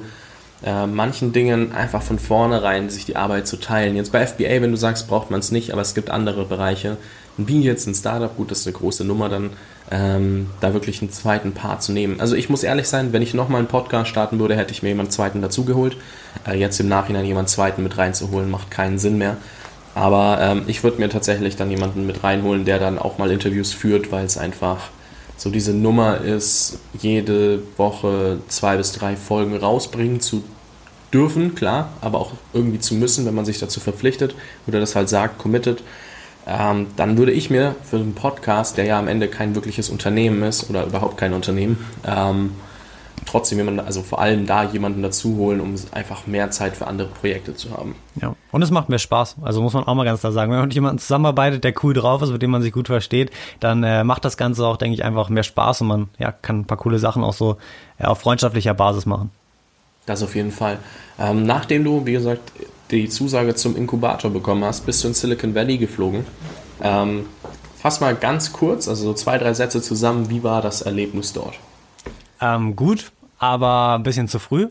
äh, manchen Dingen einfach von vornherein sich die Arbeit zu teilen. Jetzt bei FBA, wenn du sagst, braucht man es nicht, aber es gibt andere Bereiche. Wie jetzt ein Startup, gut, das ist eine große Nummer, dann ähm, da wirklich einen zweiten Part zu nehmen. Also ich muss ehrlich sein, wenn ich nochmal einen Podcast starten würde, hätte ich mir jemanden zweiten dazugeholt. Äh, jetzt im Nachhinein jemanden zweiten mit reinzuholen, macht keinen Sinn mehr. Aber ähm, ich würde mir tatsächlich dann jemanden mit reinholen, der dann auch mal Interviews führt, weil es einfach so diese Nummer ist, jede Woche zwei bis drei Folgen rausbringen zu dürfen, klar, aber auch irgendwie zu müssen, wenn man sich dazu verpflichtet oder das halt sagt, committed, ähm, dann würde ich mir für einen Podcast, der ja am Ende kein wirkliches Unternehmen ist oder überhaupt kein Unternehmen, ähm, trotzdem jemanden, also vor allem da jemanden dazu holen, um einfach mehr Zeit für andere Projekte zu haben. Ja, und es macht mir Spaß. Also muss man auch mal ganz klar sagen, wenn man mit jemandem zusammenarbeitet, der cool drauf ist, mit dem man sich gut versteht, dann äh, macht das Ganze auch, denke ich, einfach mehr Spaß und man ja, kann ein paar coole Sachen auch so ja, auf freundschaftlicher Basis machen. Das auf jeden Fall. Ähm, nachdem du, wie gesagt, die Zusage zum Inkubator bekommen hast, bist du in Silicon Valley geflogen. Ähm, fass mal ganz kurz, also so zwei, drei Sätze zusammen, wie war das Erlebnis dort? Ähm, gut, aber ein bisschen zu früh.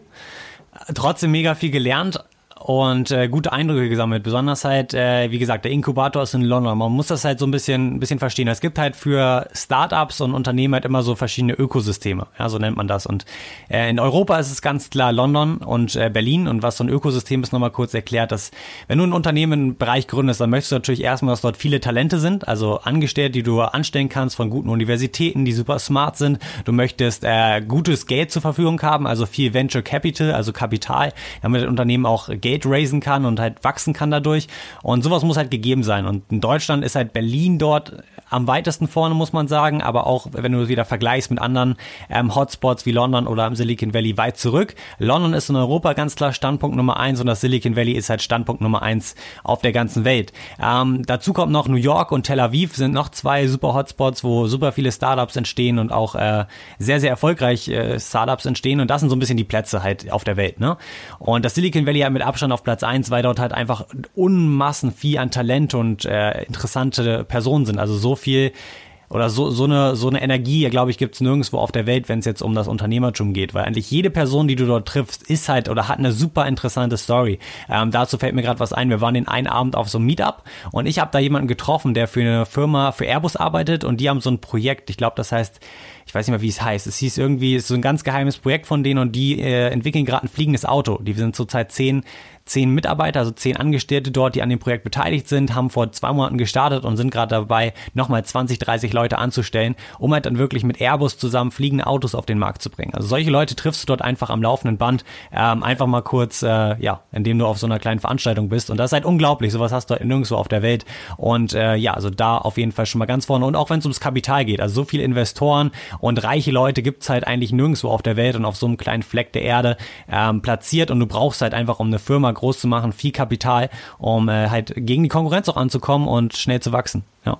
Trotzdem mega viel gelernt, und äh, gute Eindrücke gesammelt. Besonders halt, äh, wie gesagt, der Inkubator ist in London. Man muss das halt so ein bisschen, ein bisschen verstehen. Es gibt halt für Startups und Unternehmen halt immer so verschiedene Ökosysteme. Ja, so nennt man das. Und äh, in Europa ist es ganz klar London und äh, Berlin. Und was so ein Ökosystem ist, nochmal kurz erklärt, dass wenn du ein Unternehmen im Bereich gründest, dann möchtest du natürlich erstmal, dass dort viele Talente sind, also Angestellte, die du anstellen kannst von guten Universitäten, die super smart sind. Du möchtest äh, gutes Geld zur Verfügung haben, also viel Venture Capital, also Kapital, damit Unternehmen auch Geld Geld raisen kann und halt wachsen kann dadurch. Und sowas muss halt gegeben sein. Und in Deutschland ist halt Berlin dort am weitesten vorne, muss man sagen, aber auch, wenn du wieder vergleichst mit anderen ähm, Hotspots wie London oder im Silicon Valley weit zurück. London ist in Europa ganz klar Standpunkt Nummer eins und das Silicon Valley ist halt Standpunkt Nummer eins auf der ganzen Welt. Ähm, dazu kommt noch New York und Tel Aviv sind noch zwei super Hotspots, wo super viele Startups entstehen und auch äh, sehr, sehr erfolgreich äh, Startups entstehen und das sind so ein bisschen die Plätze halt auf der Welt. Ne? Und das Silicon Valley hat mit Abstand auf Platz eins, weil dort halt einfach Unmassen viel an Talent und äh, interessante Personen sind. Also so viel oder so, so eine, so eine Energie, glaube ich, gibt es nirgendwo auf der Welt, wenn es jetzt um das Unternehmertum geht, weil eigentlich jede Person, die du dort triffst, ist halt oder hat eine super interessante Story. Ähm, dazu fällt mir gerade was ein. Wir waren den einen Abend auf so einem Meetup und ich habe da jemanden getroffen, der für eine Firma, für Airbus arbeitet und die haben so ein Projekt, ich glaube, das heißt, ich weiß nicht mehr, wie es heißt. Es hieß irgendwie, es ist so ein ganz geheimes Projekt von denen und die äh, entwickeln gerade ein fliegendes Auto. Die sind zurzeit zehn zehn Mitarbeiter, also zehn Angestellte dort, die an dem Projekt beteiligt sind, haben vor zwei Monaten gestartet und sind gerade dabei, nochmal 20, 30 Leute anzustellen, um halt dann wirklich mit Airbus zusammen fliegende Autos auf den Markt zu bringen. Also solche Leute triffst du dort einfach am laufenden Band, ähm, einfach mal kurz, äh, ja, indem du auf so einer kleinen Veranstaltung bist. Und das ist halt unglaublich, sowas hast du halt nirgendwo auf der Welt. Und äh, ja, also da auf jeden Fall schon mal ganz vorne. Und auch wenn es ums Kapital geht, also so viele Investoren und reiche Leute gibt's halt eigentlich nirgendwo auf der Welt und auf so einem kleinen Fleck der Erde ähm, platziert. Und du brauchst halt einfach, um eine Firma groß zu machen, viel Kapital, um äh, halt gegen die Konkurrenz auch anzukommen und schnell zu wachsen. Ja.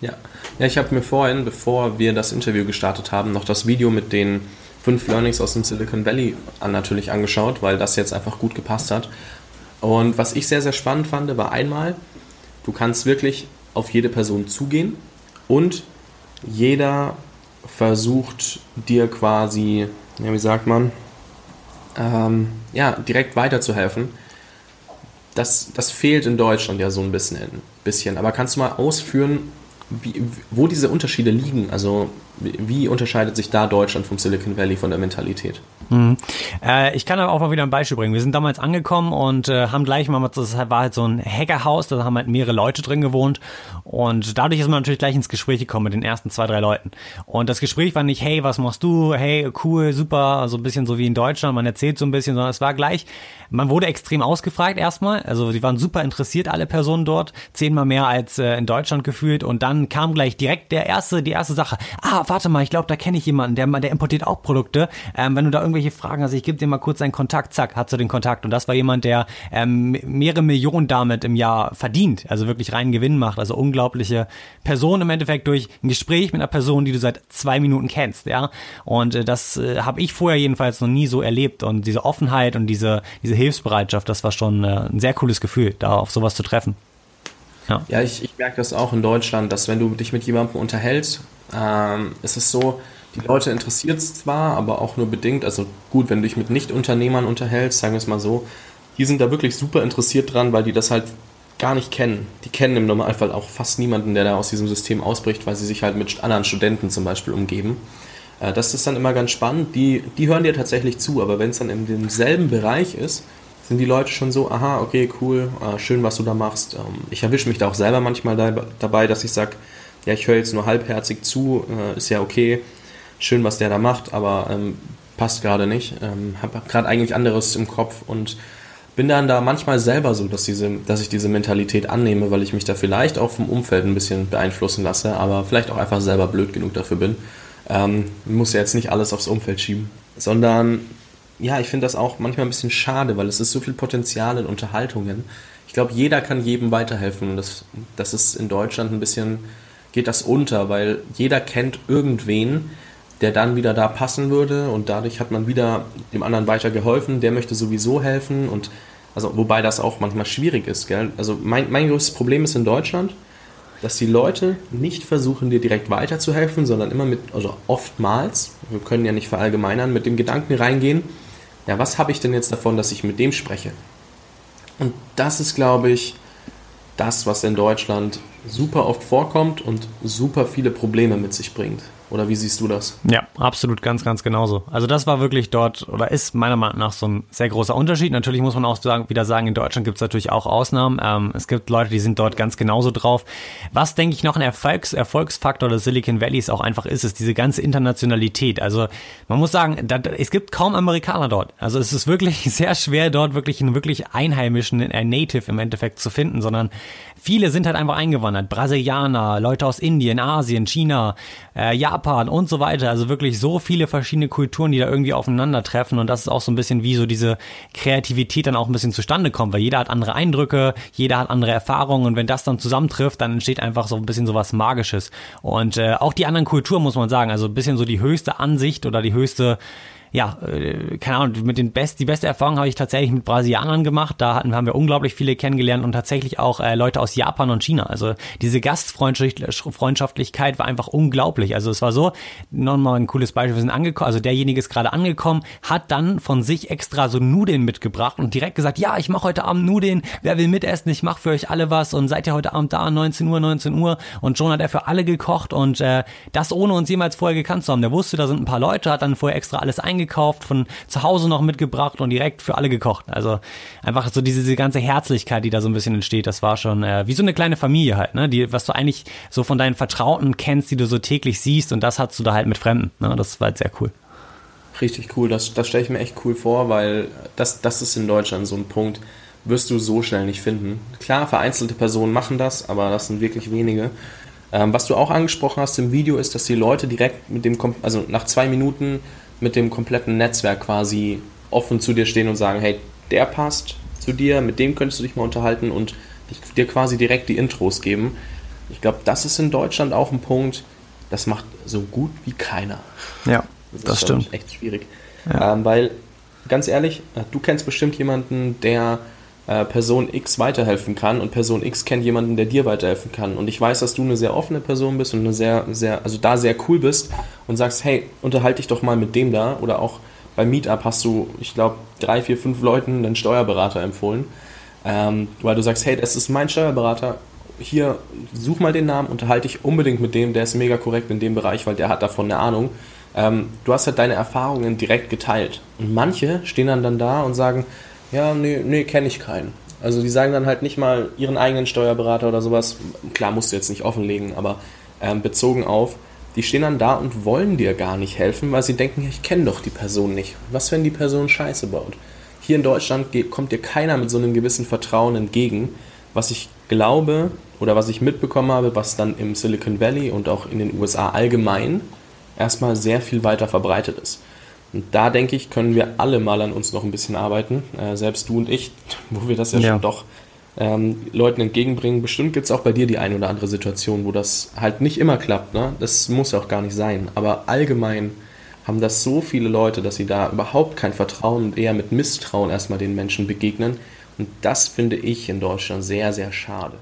Ja, ja ich habe mir vorhin, bevor wir das Interview gestartet haben, noch das Video mit den fünf Learnings aus dem Silicon Valley an, natürlich angeschaut, weil das jetzt einfach gut gepasst hat. Und was ich sehr, sehr spannend fand, war einmal, du kannst wirklich auf jede Person zugehen und jeder versucht dir quasi, ja, wie sagt man, ähm, ja, direkt weiterzuhelfen. Das, das fehlt in Deutschland ja so ein bisschen, bisschen. Aber kannst du mal ausführen, wie, wo diese Unterschiede liegen? Also wie unterscheidet sich da Deutschland vom Silicon Valley von der Mentalität? Mhm. Äh, ich kann aber auch mal wieder ein Beispiel bringen. Wir sind damals angekommen und äh, haben gleich mal, das war halt so ein Hackerhaus, da haben halt mehrere Leute drin gewohnt und dadurch ist man natürlich gleich ins Gespräch gekommen mit den ersten zwei, drei Leuten. Und das Gespräch war nicht, hey, was machst du? Hey, cool, super, so ein bisschen so wie in Deutschland, man erzählt so ein bisschen, sondern es war gleich, man wurde extrem ausgefragt erstmal, also die waren super interessiert, alle Personen dort, zehnmal mehr als äh, in Deutschland gefühlt und dann kam gleich direkt der erste, die erste Sache. Ah, warte mal, ich glaube, da kenne ich jemanden, der, der importiert auch Produkte. Ähm, wenn du da irgendwelche Fragen hast, ich gebe dir mal kurz seinen Kontakt, zack, hat du den Kontakt. Und das war jemand, der ähm, mehrere Millionen damit im Jahr verdient, also wirklich reinen Gewinn macht. Also unglaubliche Person im Endeffekt durch ein Gespräch mit einer Person, die du seit zwei Minuten kennst, ja. Und äh, das äh, habe ich vorher jedenfalls noch nie so erlebt. Und diese Offenheit und diese, diese Hilfsbereitschaft, das war schon äh, ein sehr cooles Gefühl, da auf sowas zu treffen. Ja, ja ich, ich merke das auch in Deutschland, dass wenn du dich mit jemandem unterhältst, ähm, ist es so, die Leute interessiert es zwar, aber auch nur bedingt. Also gut, wenn du dich mit Nicht-Unternehmern unterhältst, sagen wir es mal so, die sind da wirklich super interessiert dran, weil die das halt gar nicht kennen. Die kennen im Normalfall auch fast niemanden, der da aus diesem System ausbricht, weil sie sich halt mit anderen Studenten zum Beispiel umgeben. Äh, das ist dann immer ganz spannend. Die, die hören dir tatsächlich zu, aber wenn es dann in demselben Bereich ist, sind die Leute schon so, aha, okay, cool, äh, schön, was du da machst. Ähm, ich erwische mich da auch selber manchmal dabei, dass ich sage, ja, ich höre jetzt nur halbherzig zu, äh, ist ja okay, schön, was der da macht, aber ähm, passt gerade nicht. Ähm, habe gerade eigentlich anderes im Kopf und bin dann da manchmal selber so, dass, diese, dass ich diese Mentalität annehme, weil ich mich da vielleicht auch vom Umfeld ein bisschen beeinflussen lasse, aber vielleicht auch einfach selber blöd genug dafür bin. Ähm, muss ja jetzt nicht alles aufs Umfeld schieben, sondern ja, ich finde das auch manchmal ein bisschen schade, weil es ist so viel Potenzial in Unterhaltungen. Ich glaube, jeder kann jedem weiterhelfen das, das ist in Deutschland ein bisschen, geht das unter, weil jeder kennt irgendwen, der dann wieder da passen würde und dadurch hat man wieder dem anderen weiter geholfen, der möchte sowieso helfen und also wobei das auch manchmal schwierig ist, gell? Also mein, mein größtes Problem ist in Deutschland, dass die Leute nicht versuchen, dir direkt weiterzuhelfen, sondern immer mit, also oftmals, wir können ja nicht verallgemeinern, mit dem Gedanken reingehen, ja, was habe ich denn jetzt davon, dass ich mit dem spreche? Und das ist, glaube ich, das, was in Deutschland super oft vorkommt und super viele Probleme mit sich bringt. Oder wie siehst du das? Ja, absolut, ganz, ganz genauso. Also das war wirklich dort oder ist meiner Meinung nach so ein sehr großer Unterschied. Natürlich muss man auch sagen, wieder sagen, in Deutschland gibt es natürlich auch Ausnahmen. Ähm, es gibt Leute, die sind dort ganz genauso drauf. Was, denke ich, noch ein Erfolgs Erfolgsfaktor des Silicon Valleys auch einfach ist, ist diese ganze Internationalität. Also man muss sagen, da, es gibt kaum Amerikaner dort. Also es ist wirklich sehr schwer, dort wirklich einen wirklich Einheimischen, ein Native im Endeffekt zu finden, sondern viele sind halt einfach eingewandert. Brasilianer, Leute aus Indien, Asien, China, äh, Japan und so weiter. Also wirklich so viele verschiedene Kulturen, die da irgendwie aufeinandertreffen. Und das ist auch so ein bisschen wie so diese Kreativität dann auch ein bisschen zustande kommt, weil jeder hat andere Eindrücke, jeder hat andere Erfahrungen. Und wenn das dann zusammentrifft, dann entsteht einfach so ein bisschen so was Magisches. Und äh, auch die anderen Kulturen, muss man sagen, also ein bisschen so die höchste Ansicht oder die höchste ja, äh, keine Ahnung, mit den best, die beste Erfahrung habe ich tatsächlich mit Brasilianern gemacht. Da hatten, haben wir unglaublich viele kennengelernt und tatsächlich auch äh, Leute aus Japan und China. Also diese Gastfreundschaftlichkeit war einfach unglaublich. Also es war so, nochmal ein cooles Beispiel, wir sind angekommen, also derjenige ist gerade angekommen, hat dann von sich extra so Nudeln mitgebracht und direkt gesagt, ja, ich mache heute Abend Nudeln, wer will mitessen, ich mache für euch alle was und seid ihr heute Abend da, 19 Uhr, 19 Uhr und schon hat er für alle gekocht und äh, das ohne uns jemals vorher gekannt zu haben. Der wusste, da sind ein paar Leute, hat dann vorher extra alles eingekauft eingekauft, von zu Hause noch mitgebracht und direkt für alle gekocht. Also einfach so diese, diese ganze Herzlichkeit, die da so ein bisschen entsteht, das war schon äh, wie so eine kleine Familie halt, ne? Die, was du eigentlich so von deinen Vertrauten kennst, die du so täglich siehst und das hast du da halt mit Fremden. Ne? Das war halt sehr cool. Richtig cool, das, das stelle ich mir echt cool vor, weil das, das ist in Deutschland so ein Punkt, wirst du so schnell nicht finden. Klar, vereinzelte Personen machen das, aber das sind wirklich wenige. Ähm, was du auch angesprochen hast im Video ist, dass die Leute direkt mit dem, also nach zwei Minuten mit dem kompletten Netzwerk quasi offen zu dir stehen und sagen, hey, der passt zu dir, mit dem könntest du dich mal unterhalten und dir quasi direkt die Intros geben. Ich glaube, das ist in Deutschland auch ein Punkt, das macht so gut wie keiner. Ja, das, das stimmt. Echt schwierig. Ja. Ähm, weil, ganz ehrlich, du kennst bestimmt jemanden, der äh, Person X weiterhelfen kann und Person X kennt jemanden, der dir weiterhelfen kann. Und ich weiß, dass du eine sehr offene Person bist und eine sehr, sehr, also da sehr cool bist und sagst, hey, unterhalte dich doch mal mit dem da. Oder auch beim Meetup hast du, ich glaube, drei, vier, fünf Leuten einen Steuerberater empfohlen. Ähm, weil du sagst, hey, das ist mein Steuerberater, hier, such mal den Namen, unterhalte dich unbedingt mit dem, der ist mega korrekt in dem Bereich, weil der hat davon eine Ahnung. Ähm, du hast halt deine Erfahrungen direkt geteilt. Und manche stehen dann, dann da und sagen, ja, nee, nee, kenne ich keinen. Also die sagen dann halt nicht mal ihren eigenen Steuerberater oder sowas. Klar, musst du jetzt nicht offenlegen, aber ähm, bezogen auf, die stehen dann da und wollen dir gar nicht helfen, weil sie denken, ich kenne doch die Person nicht. Was, wenn die Person Scheiße baut? Hier in Deutschland kommt dir keiner mit so einem gewissen Vertrauen entgegen, was ich glaube oder was ich mitbekommen habe, was dann im Silicon Valley und auch in den USA allgemein erstmal sehr viel weiter verbreitet ist. Und da denke ich, können wir alle mal an uns noch ein bisschen arbeiten, äh, selbst du und ich, wo wir das ja, ja. schon doch ähm, Leuten entgegenbringen. Bestimmt gibt es auch bei dir die ein oder andere Situation, wo das halt nicht immer klappt. Ne? Das muss ja auch gar nicht sein. Aber allgemein haben das so viele Leute, dass sie da überhaupt kein Vertrauen und eher mit Misstrauen erstmal den Menschen begegnen. Und das finde ich in Deutschland sehr, sehr schade.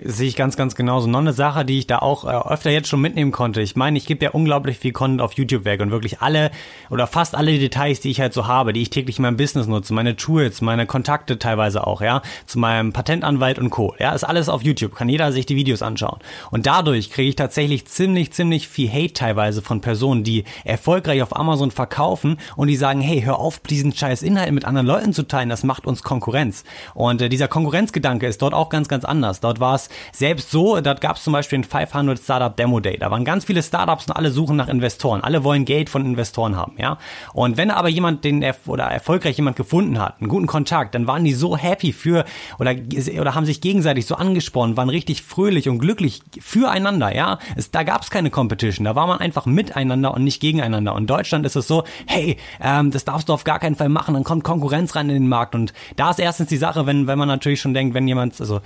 Sehe ich ganz, ganz genauso. Noch eine Sache, die ich da auch äh, öfter jetzt schon mitnehmen konnte. Ich meine, ich gebe ja unglaublich viel Content auf YouTube weg und wirklich alle oder fast alle Details, die ich halt so habe, die ich täglich in meinem Business nutze, meine Tools, meine Kontakte teilweise auch, ja, zu meinem Patentanwalt und Co. Ja, ist alles auf YouTube. Kann jeder sich die Videos anschauen. Und dadurch kriege ich tatsächlich ziemlich, ziemlich viel Hate teilweise von Personen, die erfolgreich auf Amazon verkaufen und die sagen, hey, hör auf, diesen scheiß Inhalt mit anderen Leuten zu teilen, das macht uns Konkurrenz. Und äh, dieser Konkurrenzgedanke ist dort auch ganz, ganz anders. Dort war es selbst so, da gab es zum Beispiel den 500 Startup Demo Day. Da waren ganz viele Startups und alle suchen nach Investoren. Alle wollen Geld von Investoren haben, ja. Und wenn aber jemand den oder erfolgreich jemand gefunden hat, einen guten Kontakt, dann waren die so happy für oder oder haben sich gegenseitig so angesprochen, waren richtig fröhlich und glücklich füreinander, ja. Es, da gab es keine Competition. Da war man einfach miteinander und nicht gegeneinander. Und in Deutschland ist es so, hey, ähm, das darfst du auf gar keinen Fall machen. Dann kommt Konkurrenz rein in den Markt und da ist erstens die Sache, wenn wenn man natürlich schon denkt, wenn jemand also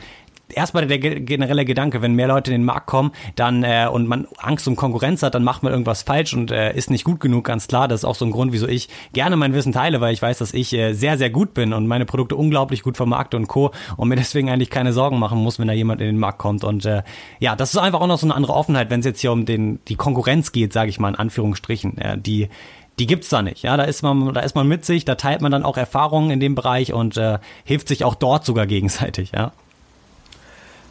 erstmal der generelle Gedanke, wenn mehr Leute in den Markt kommen, dann äh, und man Angst um Konkurrenz hat, dann macht man irgendwas falsch und äh, ist nicht gut genug, ganz klar. Das ist auch so ein Grund, wieso ich gerne mein Wissen teile, weil ich weiß, dass ich äh, sehr, sehr gut bin und meine Produkte unglaublich gut vermarkte und Co. und mir deswegen eigentlich keine Sorgen machen muss, wenn da jemand in den Markt kommt. Und äh, ja, das ist einfach auch noch so eine andere Offenheit, wenn es jetzt hier um den die Konkurrenz geht, sage ich mal in Anführungsstrichen. Äh, die die gibt's da nicht. Ja, da ist man, da ist man mit sich, da teilt man dann auch Erfahrungen in dem Bereich und äh, hilft sich auch dort sogar gegenseitig. Ja.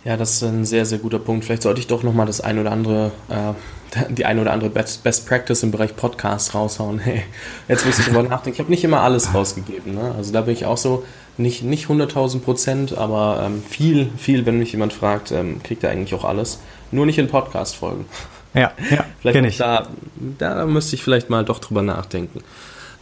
Ja, das ist ein sehr, sehr guter Punkt. Vielleicht sollte ich doch nochmal das ein oder andere, äh, die ein oder andere Best, Best Practice im Bereich Podcast raushauen. Hey, jetzt muss ich drüber nachdenken. Ich habe nicht immer alles rausgegeben. Ne? Also da bin ich auch so, nicht, nicht 100.000 Prozent, aber ähm, viel, viel, wenn mich jemand fragt, ähm, kriegt er eigentlich auch alles. Nur nicht in Podcast-Folgen. Ja, ja, vielleicht ich. Da, da müsste ich vielleicht mal doch drüber nachdenken.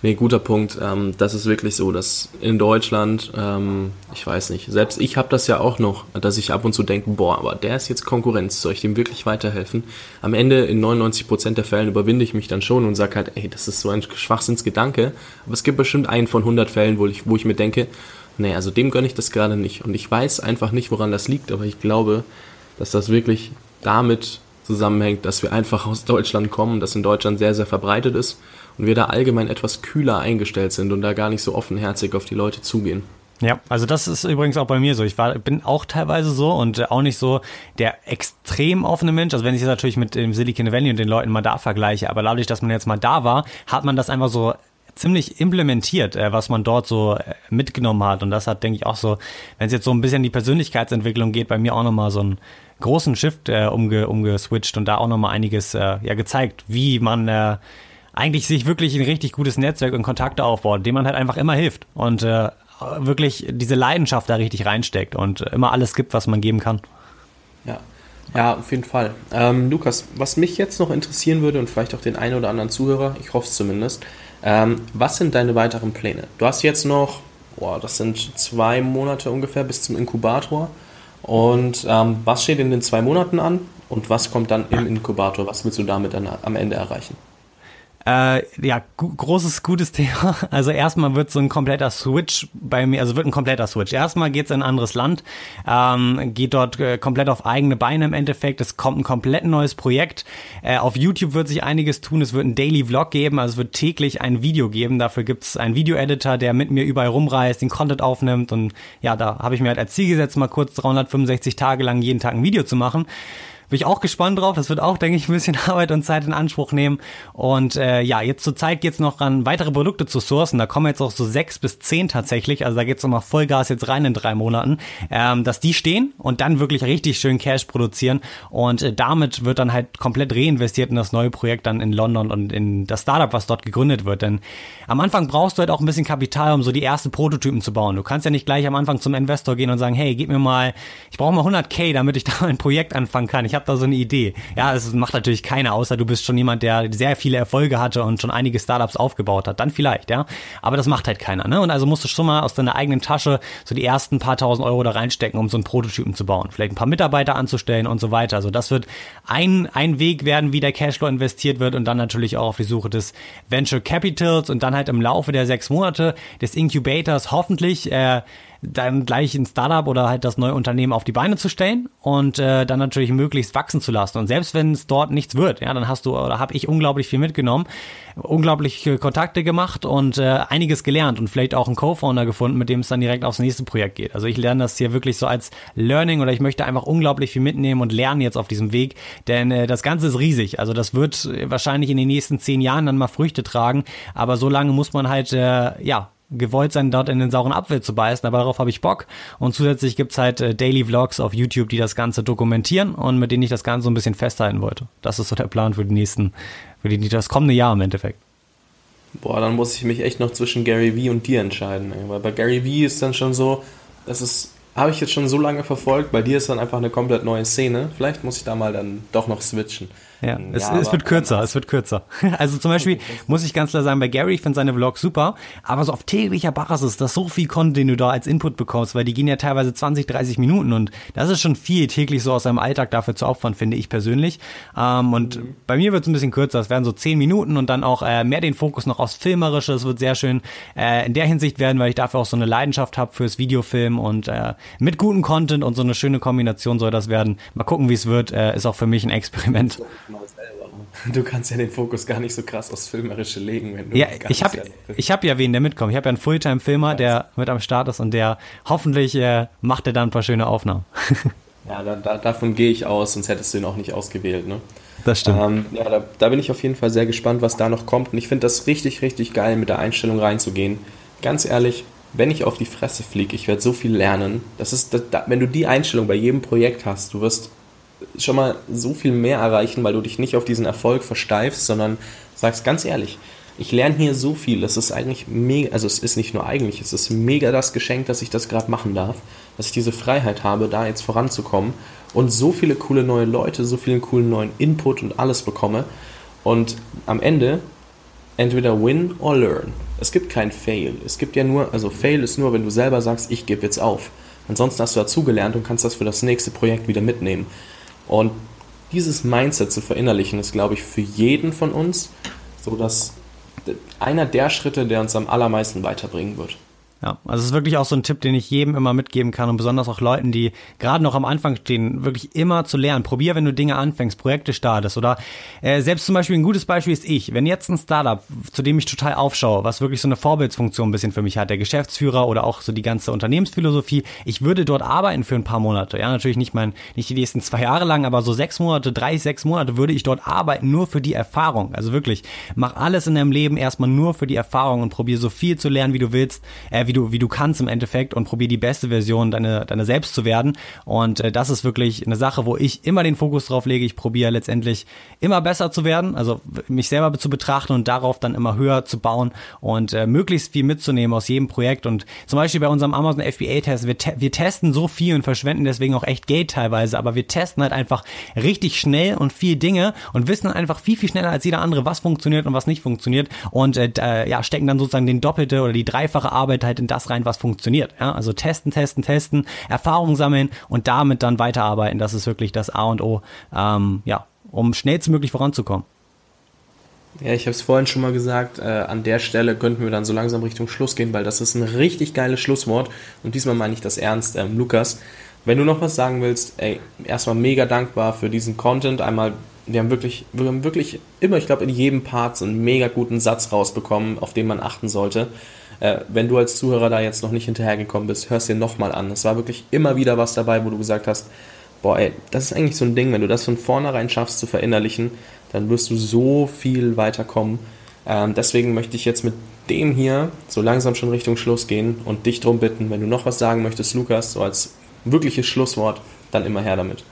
Nee, guter Punkt. Ähm, das ist wirklich so, dass in Deutschland, ähm, ich weiß nicht, selbst ich habe das ja auch noch, dass ich ab und zu denke, boah, aber der ist jetzt Konkurrenz, soll ich dem wirklich weiterhelfen? Am Ende, in 99% der Fällen, überwinde ich mich dann schon und sage halt, ey, das ist so ein Schwachsinnsgedanke. Aber es gibt bestimmt einen von 100 Fällen, wo ich, wo ich mir denke, nee, also dem gönne ich das gerade nicht. Und ich weiß einfach nicht, woran das liegt, aber ich glaube, dass das wirklich damit zusammenhängt, dass wir einfach aus Deutschland kommen, das in Deutschland sehr, sehr verbreitet ist und wir da allgemein etwas kühler eingestellt sind und da gar nicht so offenherzig auf die Leute zugehen. Ja, also das ist übrigens auch bei mir so. Ich war, bin auch teilweise so und auch nicht so der extrem offene Mensch. Also wenn ich es natürlich mit dem Silicon Valley und den Leuten mal da vergleiche, aber dadurch, dass man jetzt mal da war, hat man das einfach so ziemlich implementiert, äh, was man dort so äh, mitgenommen hat. Und das hat, denke ich, auch so, wenn es jetzt so ein bisschen die Persönlichkeitsentwicklung geht, bei mir auch nochmal so einen großen Shift äh, umge, umgeswitcht und da auch nochmal einiges äh, ja gezeigt, wie man äh, eigentlich sich wirklich ein richtig gutes Netzwerk und Kontakte aufbaut, dem man halt einfach immer hilft und äh, wirklich diese Leidenschaft da richtig reinsteckt und immer alles gibt, was man geben kann. Ja. Ja, auf jeden Fall. Ähm, Lukas, was mich jetzt noch interessieren würde und vielleicht auch den einen oder anderen Zuhörer, ich hoffe es zumindest, ähm, was sind deine weiteren Pläne? Du hast jetzt noch, boah, das sind zwei Monate ungefähr bis zum Inkubator. Und ähm, was steht in den zwei Monaten an und was kommt dann im Inkubator? Was willst du damit dann am Ende erreichen? Äh, ja, großes, gutes Thema. Also erstmal wird so ein kompletter Switch bei mir, also wird ein kompletter Switch. Erstmal geht's in ein anderes Land, ähm, geht dort äh, komplett auf eigene Beine im Endeffekt. Es kommt ein komplett neues Projekt. Äh, auf YouTube wird sich einiges tun. Es wird ein Daily Vlog geben, also es wird täglich ein Video geben. Dafür gibt's einen Video-Editor, der mit mir überall rumreist, den Content aufnimmt. Und ja, da habe ich mir halt als Ziel gesetzt, mal kurz 365 Tage lang jeden Tag ein Video zu machen. Bin ich auch gespannt drauf. Das wird auch, denke ich, ein bisschen Arbeit und Zeit in Anspruch nehmen. Und äh, ja, jetzt zur Zeit geht's noch an weitere Produkte zu sourcen. Da kommen jetzt auch so sechs bis zehn tatsächlich. Also da geht's nochmal Vollgas jetzt rein in drei Monaten, ähm, dass die stehen und dann wirklich richtig schön Cash produzieren. Und äh, damit wird dann halt komplett reinvestiert in das neue Projekt dann in London und in das Startup, was dort gegründet wird. Denn am Anfang brauchst du halt auch ein bisschen Kapital, um so die ersten Prototypen zu bauen. Du kannst ja nicht gleich am Anfang zum Investor gehen und sagen, hey, gib mir mal, ich brauche mal 100k, damit ich da ein Projekt anfangen kann. Ich habe da so eine Idee. Ja, das macht natürlich keiner, außer du bist schon jemand, der sehr viele Erfolge hatte und schon einige Startups aufgebaut hat. Dann vielleicht, ja. Aber das macht halt keiner. Ne? Und also musst du schon mal aus deiner eigenen Tasche so die ersten paar tausend Euro da reinstecken, um so einen Prototypen zu bauen. Vielleicht ein paar Mitarbeiter anzustellen und so weiter. Also das wird ein, ein Weg werden, wie der Cashflow investiert wird und dann natürlich auch auf die Suche des Venture Capitals und dann halt im Laufe der sechs Monate des Incubators hoffentlich äh, dann gleich ein Startup oder halt das neue Unternehmen auf die Beine zu stellen und äh, dann natürlich möglichst wachsen zu lassen. Und selbst wenn es dort nichts wird, ja, dann hast du oder habe ich unglaublich viel mitgenommen, unglaubliche Kontakte gemacht und äh, einiges gelernt und vielleicht auch einen Co-Founder gefunden, mit dem es dann direkt aufs nächste Projekt geht. Also ich lerne das hier wirklich so als Learning oder ich möchte einfach unglaublich viel mitnehmen und lernen jetzt auf diesem Weg, denn äh, das Ganze ist riesig. Also das wird wahrscheinlich in den nächsten zehn Jahren dann mal Früchte tragen, aber so lange muss man halt äh, ja gewollt sein, dort in den sauren Apfel zu beißen, aber darauf habe ich Bock. Und zusätzlich gibt's halt äh, Daily Vlogs auf YouTube, die das Ganze dokumentieren und mit denen ich das Ganze so ein bisschen festhalten wollte. Das ist so der Plan für die nächsten, für die, das kommende Jahr im Endeffekt. Boah, dann muss ich mich echt noch zwischen Gary Vee und dir entscheiden. Ey. Weil bei Gary Vee ist dann schon so, das ist, habe ich jetzt schon so lange verfolgt, bei dir ist dann einfach eine komplett neue Szene. Vielleicht muss ich da mal dann doch noch switchen. Ja, es, ja, es wird kürzer, es wird kürzer. Also zum Beispiel muss ich ganz klar sagen, bei Gary, ich finde seine Vlogs super, aber so auf täglicher Basis, das ist so viel Content, den du da als Input bekommst, weil die gehen ja teilweise 20, 30 Minuten und das ist schon viel täglich so aus seinem Alltag dafür zu opfern, finde ich persönlich. Ähm, und mhm. bei mir wird es ein bisschen kürzer, es werden so 10 Minuten und dann auch äh, mehr den Fokus noch aufs Filmerische, es wird sehr schön äh, in der Hinsicht werden, weil ich dafür auch so eine Leidenschaft habe fürs Videofilm und äh, mit gutem Content und so eine schöne Kombination soll das werden. Mal gucken, wie es wird, äh, ist auch für mich ein Experiment mal selber. Du kannst ja den Fokus gar nicht so krass aufs Filmerische legen, wenn du. Ja, ich habe ich hab ja wen, der mitkommt. Ich habe ja einen Fulltime-Filmer, der mit am Start ist und der hoffentlich äh, macht er dann ein paar schöne Aufnahmen. ja, da, da, davon gehe ich aus, sonst hättest du ihn auch nicht ausgewählt, ne? Das stimmt. Ähm, ja, da, da, bin ich auf jeden Fall sehr gespannt, was da noch kommt. Und ich finde das richtig, richtig geil, mit der Einstellung reinzugehen. Ganz ehrlich, wenn ich auf die Fresse fliege, ich werde so viel lernen. Das ist, das, wenn du die Einstellung bei jedem Projekt hast, du wirst schon mal so viel mehr erreichen, weil du dich nicht auf diesen Erfolg versteifst, sondern sagst ganz ehrlich, ich lerne hier so viel. Das ist eigentlich mega, also es ist nicht nur eigentlich, es ist mega das Geschenk, dass ich das gerade machen darf, dass ich diese Freiheit habe, da jetzt voranzukommen und so viele coole neue Leute, so viele coolen neuen Input und alles bekomme. Und am Ende entweder win or learn. Es gibt kein Fail. Es gibt ja nur, also Fail ist nur, wenn du selber sagst, ich gebe jetzt auf. Ansonsten hast du dazugelernt und kannst das für das nächste Projekt wieder mitnehmen. Und dieses Mindset zu verinnerlichen, ist, glaube ich, für jeden von uns so dass einer der Schritte, der uns am allermeisten weiterbringen wird. Ja, also es ist wirklich auch so ein Tipp, den ich jedem immer mitgeben kann und besonders auch Leuten, die gerade noch am Anfang stehen, wirklich immer zu lernen. Probier, wenn du Dinge anfängst, Projekte startest oder äh, selbst zum Beispiel ein gutes Beispiel ist ich. Wenn jetzt ein Startup, zu dem ich total aufschaue, was wirklich so eine Vorbildsfunktion ein bisschen für mich hat, der Geschäftsführer oder auch so die ganze Unternehmensphilosophie, ich würde dort arbeiten für ein paar Monate. Ja, natürlich nicht mein, nicht die nächsten zwei Jahre lang, aber so sechs Monate, drei, sechs Monate würde ich dort arbeiten, nur für die Erfahrung. Also wirklich, mach alles in deinem Leben erstmal nur für die Erfahrung und probier so viel zu lernen, wie du willst. Äh, wie du, wie du kannst im Endeffekt und probier die beste Version deiner deine selbst zu werden. Und äh, das ist wirklich eine Sache, wo ich immer den Fokus drauf lege. Ich probiere letztendlich immer besser zu werden, also mich selber zu betrachten und darauf dann immer höher zu bauen und äh, möglichst viel mitzunehmen aus jedem Projekt. Und zum Beispiel bei unserem Amazon FBA-Test, wir, te wir testen so viel und verschwenden deswegen auch echt Geld teilweise, aber wir testen halt einfach richtig schnell und viel Dinge und wissen einfach viel, viel schneller als jeder andere, was funktioniert und was nicht funktioniert und äh, ja, stecken dann sozusagen den doppelte oder die dreifache Arbeit halt in das rein, was funktioniert. Ja? Also testen, testen, testen, Erfahrung sammeln und damit dann weiterarbeiten. Das ist wirklich das A und O, ähm, ja, um schnellstmöglich voranzukommen. Ja, ich habe es vorhin schon mal gesagt, äh, an der Stelle könnten wir dann so langsam Richtung Schluss gehen, weil das ist ein richtig geiles Schlusswort und diesmal meine ich das ernst. Ähm, Lukas, wenn du noch was sagen willst, ey, erstmal mega dankbar für diesen Content. Einmal, wir haben wirklich, wir haben wirklich immer, ich glaube, in jedem Part so einen mega guten Satz rausbekommen, auf den man achten sollte. Äh, wenn du als Zuhörer da jetzt noch nicht hinterhergekommen bist, hör es dir nochmal an. Es war wirklich immer wieder was dabei, wo du gesagt hast, boah, ey, das ist eigentlich so ein Ding, wenn du das von vornherein schaffst zu verinnerlichen, dann wirst du so viel weiterkommen. Ähm, deswegen möchte ich jetzt mit dem hier so langsam schon Richtung Schluss gehen und dich darum bitten, wenn du noch was sagen möchtest, Lukas, so als wirkliches Schlusswort, dann immer her damit.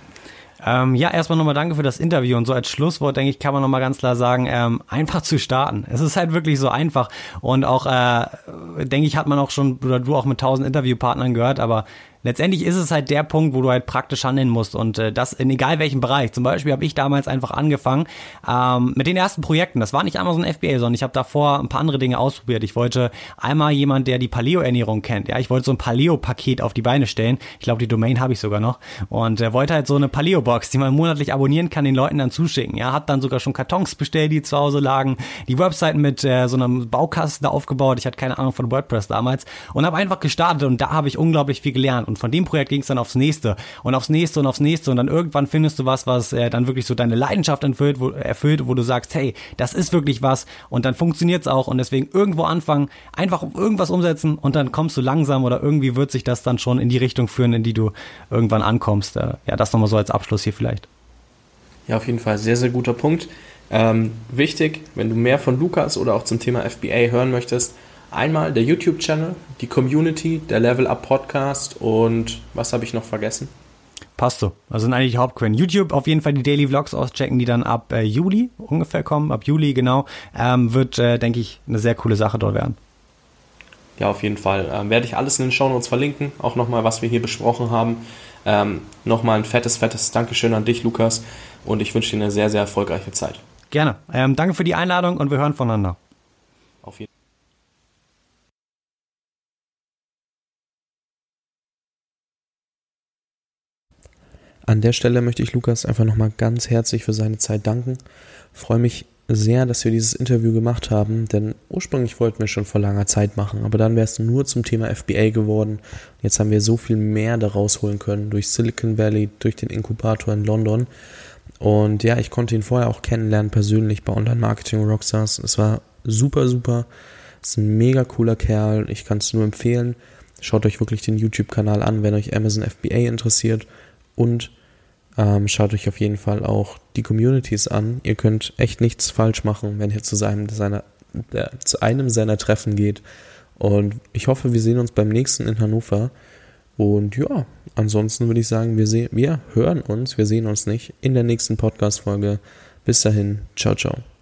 Ähm, ja, erstmal nochmal danke für das Interview und so als Schlusswort, denke ich, kann man nochmal ganz klar sagen, ähm, einfach zu starten. Es ist halt wirklich so einfach und auch, äh, denke ich, hat man auch schon, oder du auch mit tausend Interviewpartnern gehört, aber letztendlich ist es halt der Punkt, wo du halt praktisch handeln musst und äh, das in egal welchem Bereich. Zum Beispiel habe ich damals einfach angefangen ähm, mit den ersten Projekten. Das war nicht Amazon FBA, sondern ich habe davor ein paar andere Dinge ausprobiert. Ich wollte einmal jemand, der die Paleo-Ernährung kennt. Ja, ich wollte so ein Paleo-Paket auf die Beine stellen. Ich glaube, die Domain habe ich sogar noch und äh, wollte halt so eine Paleo-Box, die man monatlich abonnieren kann, den Leuten dann zuschicken. Ja, hat dann sogar schon Kartons bestellt, die zu Hause lagen, die Webseiten mit äh, so einem Baukasten aufgebaut. Ich hatte keine Ahnung von WordPress damals und habe einfach gestartet und da habe ich unglaublich viel gelernt und von dem Projekt ging es dann aufs nächste und aufs nächste und aufs nächste und dann irgendwann findest du was, was äh, dann wirklich so deine Leidenschaft erfüllt wo, erfüllt, wo du sagst, hey, das ist wirklich was und dann funktioniert es auch und deswegen irgendwo anfangen, einfach irgendwas umsetzen und dann kommst du langsam oder irgendwie wird sich das dann schon in die Richtung führen, in die du irgendwann ankommst. Äh, ja, das nochmal so als Abschluss hier vielleicht. Ja, auf jeden Fall sehr, sehr guter Punkt. Ähm, wichtig, wenn du mehr von Lukas oder auch zum Thema FBA hören möchtest, Einmal der YouTube-Channel, die Community, der Level Up Podcast und was habe ich noch vergessen? Passt so. Also sind eigentlich die Hauptquellen. YouTube auf jeden Fall die Daily Vlogs auschecken, die dann ab äh, Juli ungefähr kommen. Ab Juli, genau. Ähm, wird, äh, denke ich, eine sehr coole Sache dort werden. Ja, auf jeden Fall. Ähm, werde ich alles in den Show Notes verlinken. Auch nochmal, was wir hier besprochen haben. Ähm, nochmal ein fettes, fettes Dankeschön an dich, Lukas. Und ich wünsche dir eine sehr, sehr erfolgreiche Zeit. Gerne. Ähm, danke für die Einladung und wir hören voneinander. Auf jeden Fall. An der Stelle möchte ich Lukas einfach nochmal ganz herzlich für seine Zeit danken. freue mich sehr, dass wir dieses Interview gemacht haben, denn ursprünglich wollten wir schon vor langer Zeit machen, aber dann wäre es nur zum Thema FBA geworden. Jetzt haben wir so viel mehr daraus holen können durch Silicon Valley, durch den Inkubator in London. Und ja, ich konnte ihn vorher auch kennenlernen, persönlich bei Online Marketing Rockstars. Es war super, super. Es ist ein mega cooler Kerl. Ich kann es nur empfehlen. Schaut euch wirklich den YouTube-Kanal an, wenn euch Amazon FBA interessiert. Und ähm, schaut euch auf jeden Fall auch die Communities an. Ihr könnt echt nichts falsch machen, wenn ihr zu, seinem, seiner, äh, zu einem seiner Treffen geht. Und ich hoffe, wir sehen uns beim nächsten in Hannover. Und ja, ansonsten würde ich sagen, wir, sehen, wir hören uns, wir sehen uns nicht in der nächsten Podcast-Folge. Bis dahin, ciao, ciao.